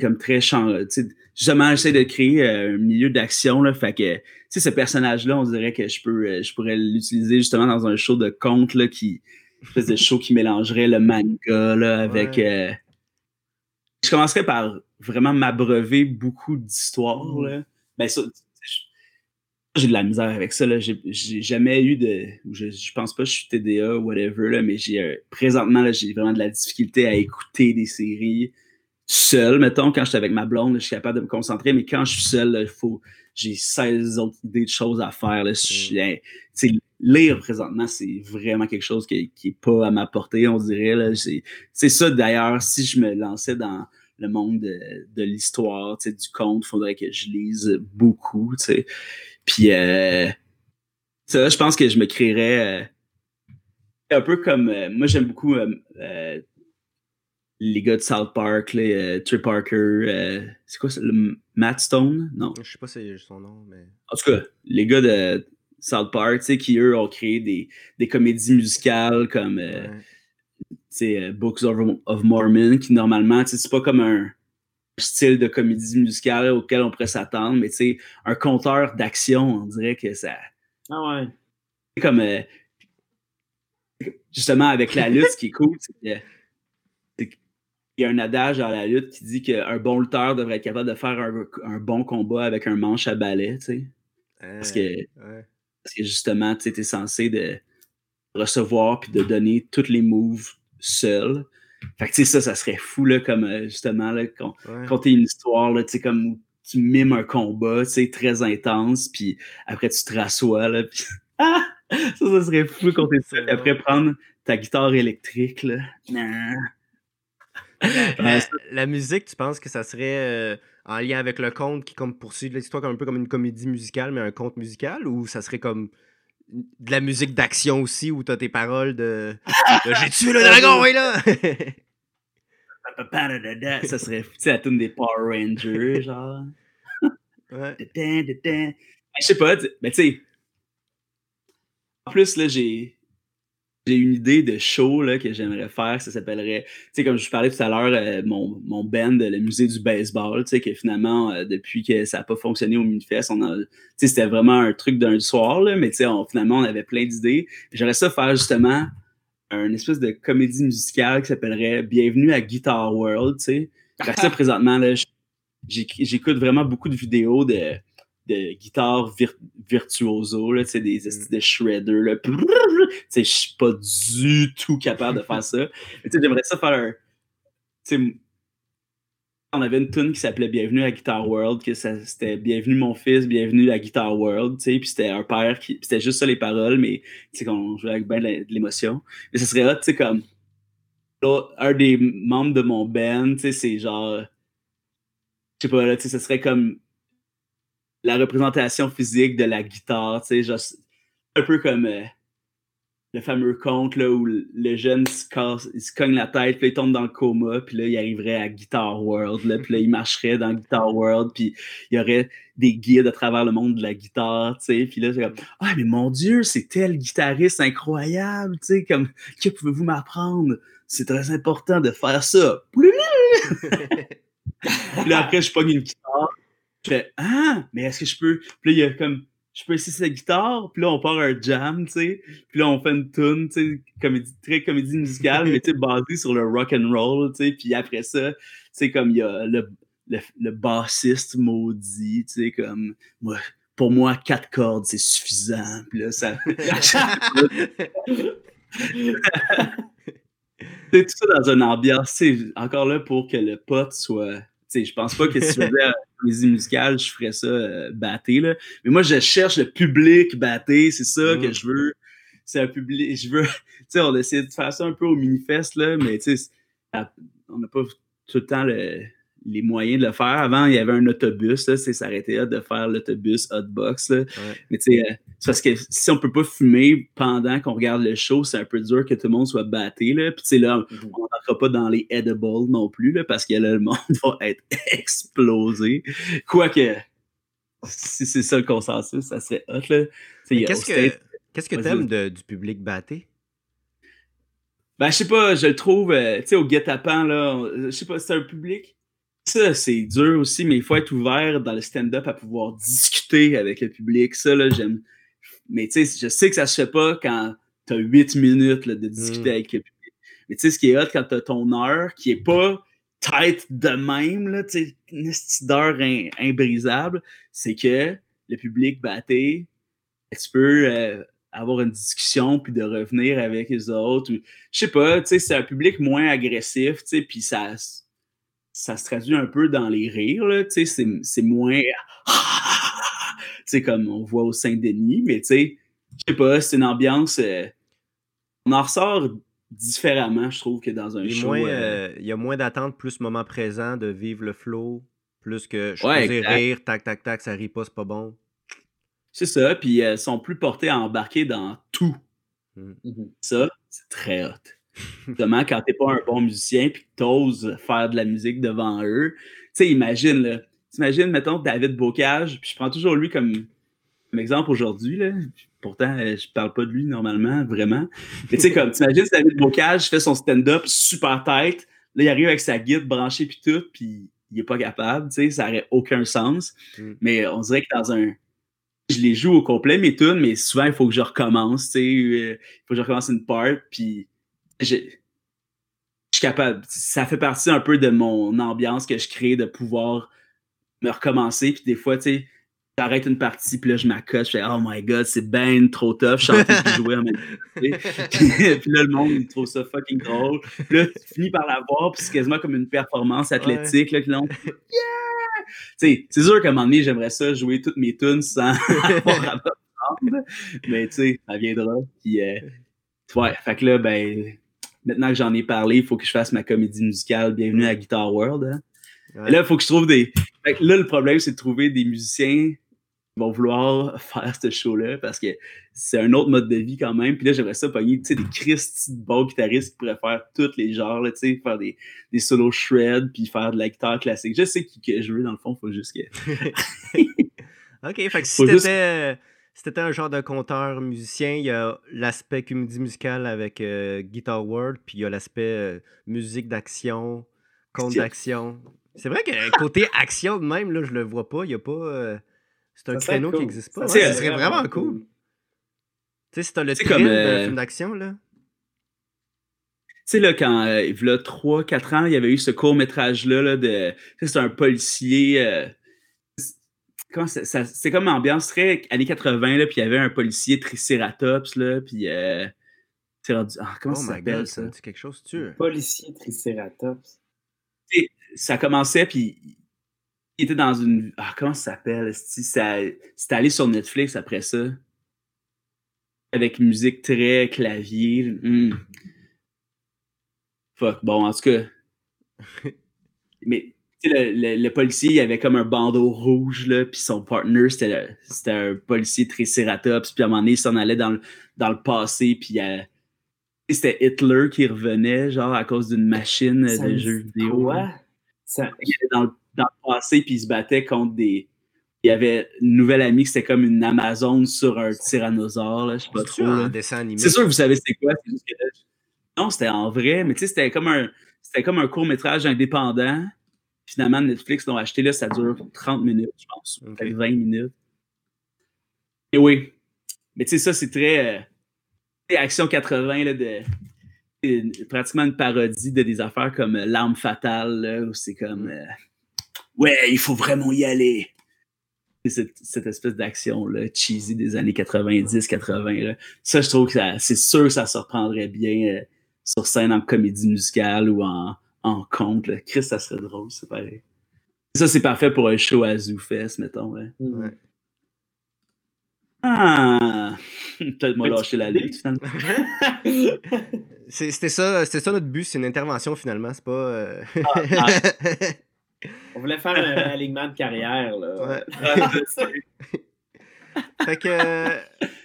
comme très justement, j'essaie de créer euh, un milieu d'action, là, fait que, ce personnage-là, on dirait que je peux, euh, je pourrais l'utiliser justement dans un show de conte, là, qui, espèce de show qui mélangerait le manga, là, avec, je commencerais par vraiment m'abreuver beaucoup d'histoires, mmh. là. Ben, j'ai de la misère avec ça. Là. J'ai, jamais eu de. Je, je pense pas que je suis TDA ou whatever, là, mais j'ai euh, présentement là, j'ai vraiment de la difficulté à écouter des séries seul. Mettons, quand je suis avec ma blonde, je suis capable de me concentrer, mais quand je suis seul, il faut. J'ai 16 autres idées de choses à faire. Là. Mm. lire présentement, c'est vraiment quelque chose qui, qui est pas à ma portée, on dirait. Là. C'est, ça d'ailleurs, si je me lançais dans le monde de, de l'histoire, du conte, il faudrait que je lise beaucoup. sais puis euh, ça, je pense que je me créerais euh, un peu comme euh, moi j'aime beaucoup les gars de South Park, les Trey Parker, c'est quoi ça, le Matt Stone? Non. Je sais pas si c'est son nom, mais. En tout cas, les gars de South Park, tu sais, qui eux ont créé des, des comédies musicales comme ouais. Books of, of, Mormon, qui normalement, c'est pas comme un style de comédie musicale auquel on pourrait s'attendre, mais tu sais, un conteur d'action, on dirait que ça. Ah ouais. C'est comme. Euh, justement, avec la lutte, ce qui est cool, c'est qu'il y a un adage dans la lutte qui dit qu'un bon lutteur devrait être capable de faire un, bon combat avec un manche à balai, tu sais. parce, que, parce que justement, tu es censé de recevoir puis de donner tous les moves seul. Fait que, tu sais, ça, ça serait fou, là, comme, euh, justement, là, quand une histoire, là, tu sais, comme où tu mimes un combat, tu sais, très intense, puis après, tu te rassois, là, puis... Ah! Ça, ça serait fou quand t'es ça. Après, prendre ta guitare électrique, là. La, musique, tu penses que ça serait euh, en lien avec le conte qui comme poursuit l'histoire comme un peu comme une comédie musicale, mais un conte musical, ou ça serait comme de la musique d'action aussi où t'as tes paroles de, J'ai tué le dragon, oui là! ça serait tu sais, la tune des Power Rangers, genre. Ouais. Ben, je sais pas, mais tu sais. En plus, là, j'ai j'ai une idée de show là, que j'aimerais faire. Ça s'appellerait, tu sais, comme je parlais tout à l'heure, euh, mon, mon band, le musée du baseball, tu sais, que finalement, euh, depuis que ça n'a pas fonctionné au Minifest, on a, tu sais, c'était vraiment un truc d'un soir, là, mais tu sais, finalement, on avait plein d'idées. J'aimerais ça faire justement un espèce de comédie musicale qui s'appellerait Bienvenue à Guitar World, tu sais. ça, présentement, là, j'écoute vraiment beaucoup de vidéos de de guitare virtuoso, là, des mm. de shredder. Là. Je suis pas du tout capable de faire ça. J'aimerais ça faire un. On avait une tune qui s'appelait Bienvenue à Guitar World, que c'était Bienvenue mon fils, bienvenue à Guitar World, puis c'était un père qui. C'était juste ça les paroles, mais qu'on jouait avec bien de l'émotion. Mais ça serait là, tu sais, comme. un des membres de mon band, tu sais, c'est genre. Je sais pas, là, tu sais, ça serait comme la représentation physique de la guitare, tu sais, un peu comme euh, le fameux conte là, où le jeune se, casse, se cogne la tête, puis il tombe dans le coma, puis là, il arriverait à Guitar World, là, puis là, il marcherait dans Guitar World, puis il y aurait des guides à travers le monde de la guitare, tu sais, puis là, c'est comme « Ah, mais mon Dieu, c'est tel guitariste incroyable, tu sais, comme, que pouvez-vous m'apprendre? C'est très important de faire ça. » Puis après, je pogne une guitare, je fais Ah, mais est-ce que je peux. Puis là, il y a comme je peux essayer sa guitare, puis là, on part un jam, tu sais, puis là, on fait une tune, tu sais, comédie, très comédie musicale, mais tu sais, basée sur le rock and roll, tu sais, puis après ça, c'est comme il y a le, le, le bassiste maudit, tu sais, comme, moi, pour moi, quatre cordes, c'est suffisant, puis là, ça... c'est tout ça dans une ambiance, encore là, pour que le pote soit je pense pas que si je faisais poésie musicale, je ferais ça euh, batté, là. Mais moi, je cherche le public batté, c'est ça que mm. je veux. C'est un public, je veux, tu sais, on essaie de faire ça un peu au mini-fest, là, mais tu sais, on n'a pas tout le temps le, les moyens de le faire. Avant, il y avait un autobus, là, ça aurait de faire l'autobus hotbox. Là. Mais tu sais, euh, c'est parce que si on peut pas fumer pendant qu'on regarde le show, c'est un peu dur que tout le monde soit batté. Là. Puis tu sais, là, on n'entrera pas dans les edibles non plus, là, parce que là, le monde va être explosé. Quoique, si c'est ça le consensus, ça serait hot. Qu'est-ce que qu'est-ce que t'aimes du public batté? Ben, je sais pas, je le trouve, euh, tu sais, au guet-apens, là, je sais pas, c'est un public ça, c'est dur aussi, mais il faut être ouvert dans le stand-up à pouvoir discuter avec le public. Ça, là, j'aime. Mais tu sais, je sais que ça se fait pas quand tu as 8 minutes de discuter mm. avec le public. Mais tu sais, ce qui est hot quand tu as ton heure qui est pas tête de même, là, tu sais, une d'heure imbrisable, c'est que le public batté, tu peux euh, avoir une discussion puis de revenir avec les autres. Je sais pas, tu sais, c'est un public moins agressif, tu sais, puis ça ça se traduit un peu dans les rires, là, tu sais, c'est moins... c'est comme on voit au Saint-Denis, mais tu sais, je sais pas, c'est une ambiance... Euh, on en ressort différemment, je trouve, que dans un show. Euh, euh, il y a moins d'attente, plus moment présent, de vivre le flow, plus que je ouais, rire, tac, tac, tac, ça rit pas, c'est pas bon. C'est ça, puis elles sont plus portées à embarquer dans tout. Mmh. Ça, c'est très hot. Justement, quand t'es pas un bon musicien puis que t'oses faire de la musique devant eux. Tu sais, imagine, là. T'imagines, mettons, David Bocage, puis je prends toujours lui comme, exemple aujourd'hui, là. Pourtant, euh, je parle pas de lui normalement, vraiment. Mais tu sais, comme, t'imagines David Bocage fait son stand-up super tête, là, il arrive avec sa guide branchée puis tout, puis il est pas capable, tu sais, ça aurait aucun sens. Mm. Mais on dirait que dans un je les joue au complet, mes tunes, mais souvent, il faut que je recommence, tu sais, euh, il faut que je recommence une part, puis je, suis capable. Ça fait partie un peu de mon ambiance que je crée de pouvoir me recommencer. Puis des fois, tu sais, j'arrête une partie, puis là, je m'accote, je fais Oh my god, c'est ben trop tough, chanter et jouer en même temps. puis là, le monde, il trouve ça fucking drôle. Puis là, tu finis par la voir, puis c'est quasiment comme une performance athlétique. Là, là, Yeah! c'est sûr qu'à un moment donné, j'aimerais ça jouer toutes mes tunes sans avoir à Mais tu sais, ça viendra. Puis, euh, ouais, fait que là, ben, maintenant que j'en ai parlé, il faut que je fasse ma comédie musicale Bienvenue à Guitar World. Hein. là, il faut que je trouve des. là, le problème, c'est de trouver des musiciens qui vont vouloir faire ce show-là parce que c'est un autre mode de vie quand même. Puis là, j'aimerais ça pogner des Christ de bons guitaristes qui pourraient faire tous les genres, là, faire des, des solos shred puis faire de la guitare classique. Je sais qui que je veux, dans le fond, il faut juste que. ok, fait que si t'étais c'était un genre de conteur musicien, il y a l'aspect comédie musicale avec euh, Guitar World, puis il y a l'aspect euh, musique d'action, conte d'action. C'est vrai que côté action de même, là, je le vois pas. Il y a pas. Euh, c'est un créneau qui n'existe pas. Ça, serait vraiment cool. Tu sais, si t'as le thrill d'un film d'action, là. Tu sais, là, quand il y a 3-4 ans, il y avait eu ce court-métrage-là là, de. C'est un policier c'est comme ambiance très années 80, là, puis il y avait un policier tricératops, là, puis euh, ah, comment oh ça s'appelle ça? C'est quelque chose, tu Policier tricératops. ça commençait, puis il était dans une. Ah, comment ça s'appelle? C'était allé sur Netflix après ça. Avec musique très clavier. Hmm. Fuck, bon, en tout cas. Mais le, policier, il avait comme un bandeau rouge, là, puis son partner, c'était un policier tricératops, puis à un moment donné, il s'en allait dans le, dans le passé, puis c'était Hitler qui revenait, genre, à cause d'une machine de jeu vidéo. Quoi? Il était dans le, dans le passé, puis il se battait contre des... Il y avait une nouvelle amie qui c'était comme une Amazon sur un tyrannosaure, là, je sais pas trop. C'est sûr que vous savez c'est quoi, c'est juste que Non, c'était en vrai, mais tu sais, c'était comme un... C'était comme un court-métrage indépendant Finalement, Netflix l'ont acheté, là, ça dure 30 minutes, je pense. Peut-être 20 minutes. Et oui. Mais tu sais, ça, c'est très. Euh, Action 80, là, de, pratiquement une parodie de des affaires comme euh, L'arme fatale, où c'est comme. Euh, ouais, il faut vraiment y aller. Cette, cette, espèce d'action là, cheesy des années 90-80. Ça, je trouve que c'est sûr que ça se reprendrait bien sur scène en comédie musicale ou en, en conte. Là. Chris, ça serait drôle, c'est pareil. Ça, c'est parfait pour un show à ZooFest, mettons. Ouais. ouais. Ah! Peut-être moi lâcher la lutte, finalement. C'était ça, ça notre but, c'est une intervention finalement, c'est pas. Euh, ah, ah. On voulait faire un alignement de carrière, là. Fait que euh,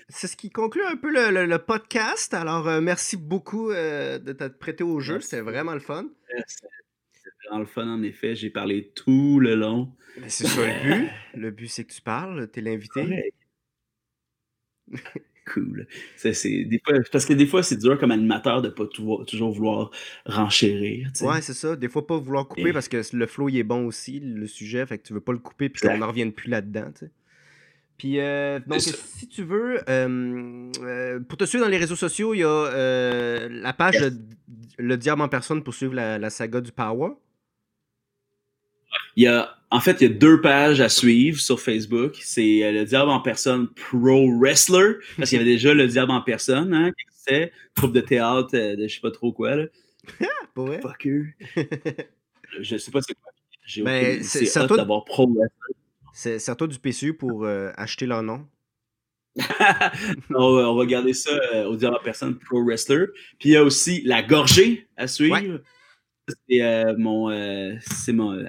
c'est ce qui conclut un peu le, podcast. Alors, euh, merci beaucoup de t'être prêté au jeu. C'était vraiment le fun. C'était vraiment le fun, en effet. J'ai parlé tout le long. C'est ça le but. Le but, c'est que tu parles. Tu es l'invité. cool. Des fois, parce que des fois, c'est dur comme animateur de ne pas toujours vouloir renchérir. Ouais, c'est ça. Des fois, pas vouloir couper parce que le flow, il est bon aussi, le sujet. Fait que tu veux pas le couper puis qu'on n'en revienne plus là-dedans. Puis, euh, donc, si tu veux, euh, euh, pour te suivre dans les réseaux sociaux, il y a la page Le Diable en personne pour suivre la, la saga du Power. Il y a, en fait, il y a deux pages à suivre sur Facebook. C'est le Diable en personne Pro Wrestler, parce qu'il y avait déjà le Diable en personne, hein, qui existait, troupe de théâtre de je sais pas trop quoi. Là. ouais. Fuck you. je sais pas c'est quoi. J'ai ben, c'est à d'avoir Pro Wrestler. C'est à toi du PCU pour euh, acheter leur nom. on, va garder ça au Diable en personne Pro Wrestler. Puis il y a aussi La Gorgée à suivre c'est euh, mon, euh,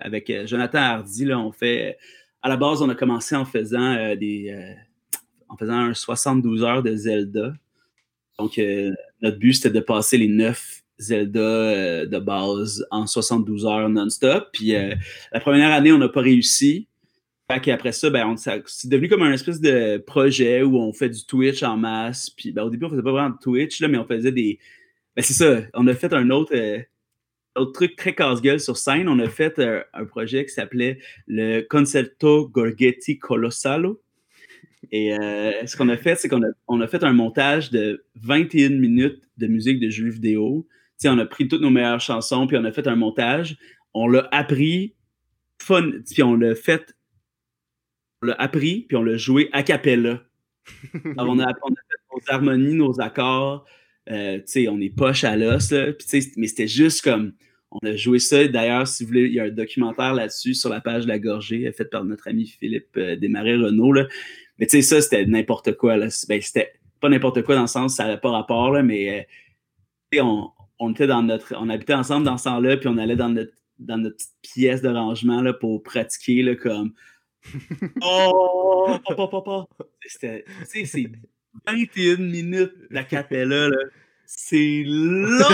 avec euh, Jonathan Hardy, là, on fait. À la base, on a commencé en faisant des, en faisant un 72 heures de Zelda. Donc, notre but, c'était de passer les 9 Zelda de base en 72 heures non-stop. Puis la première année, on n'a pas réussi. Fait après ça, ben, c'est devenu comme un espèce de projet où on fait du Twitch en masse. Puis ben, au début, on faisait pas vraiment de Twitch, là, mais on faisait des. Ben, c'est ça, on a fait un autre autre truc très casse-gueule sur scène, on a fait euh, un projet qui s'appelait le Concerto Gorgetti Colossalo. Et euh, ce qu'on a fait, c'est qu'on a, on a fait un montage de 21 minutes de musique de jeux vidéo. on a pris toutes nos meilleures chansons, puis on a fait un montage. On l'a appris, fun, puis on l'a fait, l'a appris, puis on l'a joué a cappella. Alors, on, a, on a fait nos harmonies, nos accords, euh, on est poche à l'os, mais c'était juste comme. On a joué ça. D'ailleurs, si vous voulez, il y a un documentaire là-dessus sur la page de la gorgée, fait par notre ami Philippe euh, Desmarais-Renault. Mais tu sais, ça, c'était n'importe quoi. Là. Ben, c'était pas n'importe quoi dans le sens, ça n'avait pas rapport, là, mais euh, on, était dans notre. On habitait ensemble dans ce temps-là, puis on allait dans notre, dans notre petite pièce de rangement là, pour pratiquer là, comme. oh, papa, papa. C'était. C'est 21 minutes d'acapella, là. C'est long!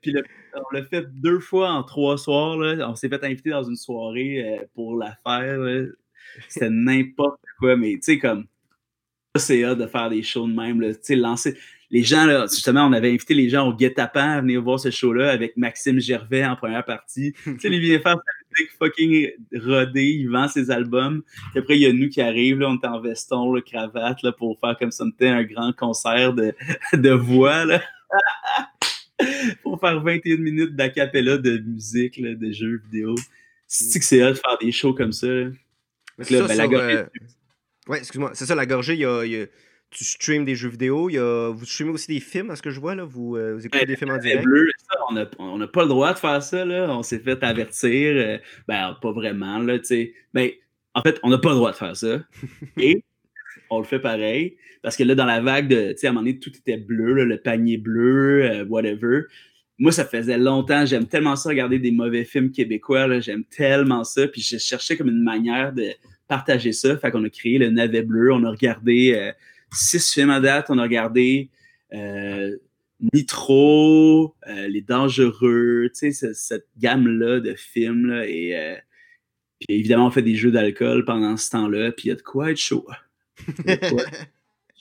Puis on l'a fait deux fois en trois soirs. Là. On s'est fait inviter dans une soirée euh, pour la faire. C'était n'importe quoi, mais tu sais, comme c'est hâte de faire des shows de même. Là. Lancer... Les gens, là, justement, on avait invité les gens au guet-apens à venir voir ce show-là avec Maxime Gervais en première partie. tu sais, il vient faire fucking rodé, il vend ses albums. Puis après, il y a nous qui arrivent, là, on est en veston, là, cravate, là, pour faire comme ça, un grand concert de, de voix, là. pour faire 21 minutes d'acapella de musique, là, de jeux vidéo. C'est que c'est hot de faire des shows comme ça. Là? Là, ben, la gorgée... Euh, ouais, excuse-moi. C'est ça, la gorgée, il y a, tu streams des jeux vidéo, il y a... vous streamez aussi des films, à ce que je vois, là? Vous, euh, vous écoutez des films en direct? Bleu, on n'a pas le droit de faire ça, là. On s'est fait avertir. Euh, ben, pas vraiment, là, tu sais. Ben, en fait, on n'a pas le droit de faire ça. Et on le fait pareil. Parce que là, dans la vague de, tu sais, à un moment donné, tout était bleu, le panier bleu, euh, whatever. Moi, ça faisait longtemps. J'aime tellement ça, regarder des mauvais films québécois. J'aime tellement ça. Puis je cherchais comme une manière de partager ça. Fait qu'on a créé le navet bleu. On a regardé six films à date. On a regardé Nitro, euh, Les Dangereux, tu sais, cette gamme-là de films. Là, et euh, puis évidemment, on fait des jeux d'alcool pendant ce temps-là, puis il y a de quoi être chaud.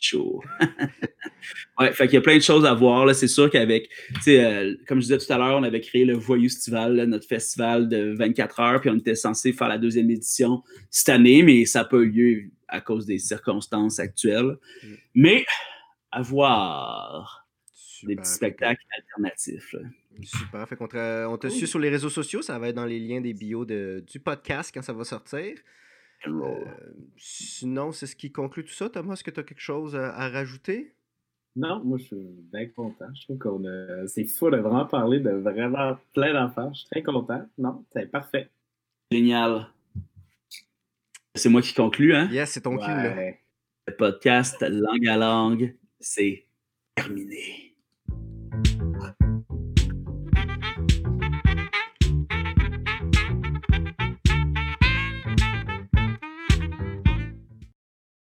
chaud. ouais, fait qu'il y a plein de choses à voir. C'est sûr qu'avec, euh, comme je disais tout à l'heure, on avait créé le Voyou Festival, notre festival de 24 heures, puis on était censé faire la deuxième édition cette année, mais ça n'a pas eu lieu à cause des circonstances actuelles. Mm. Mais à voir des petits spectacles alternatifs. Super. Fait on te suit sur les réseaux sociaux. Ça va être dans les liens des bios de, du podcast quand ça va sortir. Euh, sinon, c'est ce qui conclut tout ça. Thomas, est-ce que tu as quelque chose à, rajouter? Non, moi je suis bien content. Je trouve qu'on a. C'est fou de vraiment parler de vraiment plein d'enfants. Je suis très content. Non, c'est parfait. Génial. C'est moi qui conclue, hein? Yes, c'est ton cul, là. Le podcast Langue à langue, c'est terminé.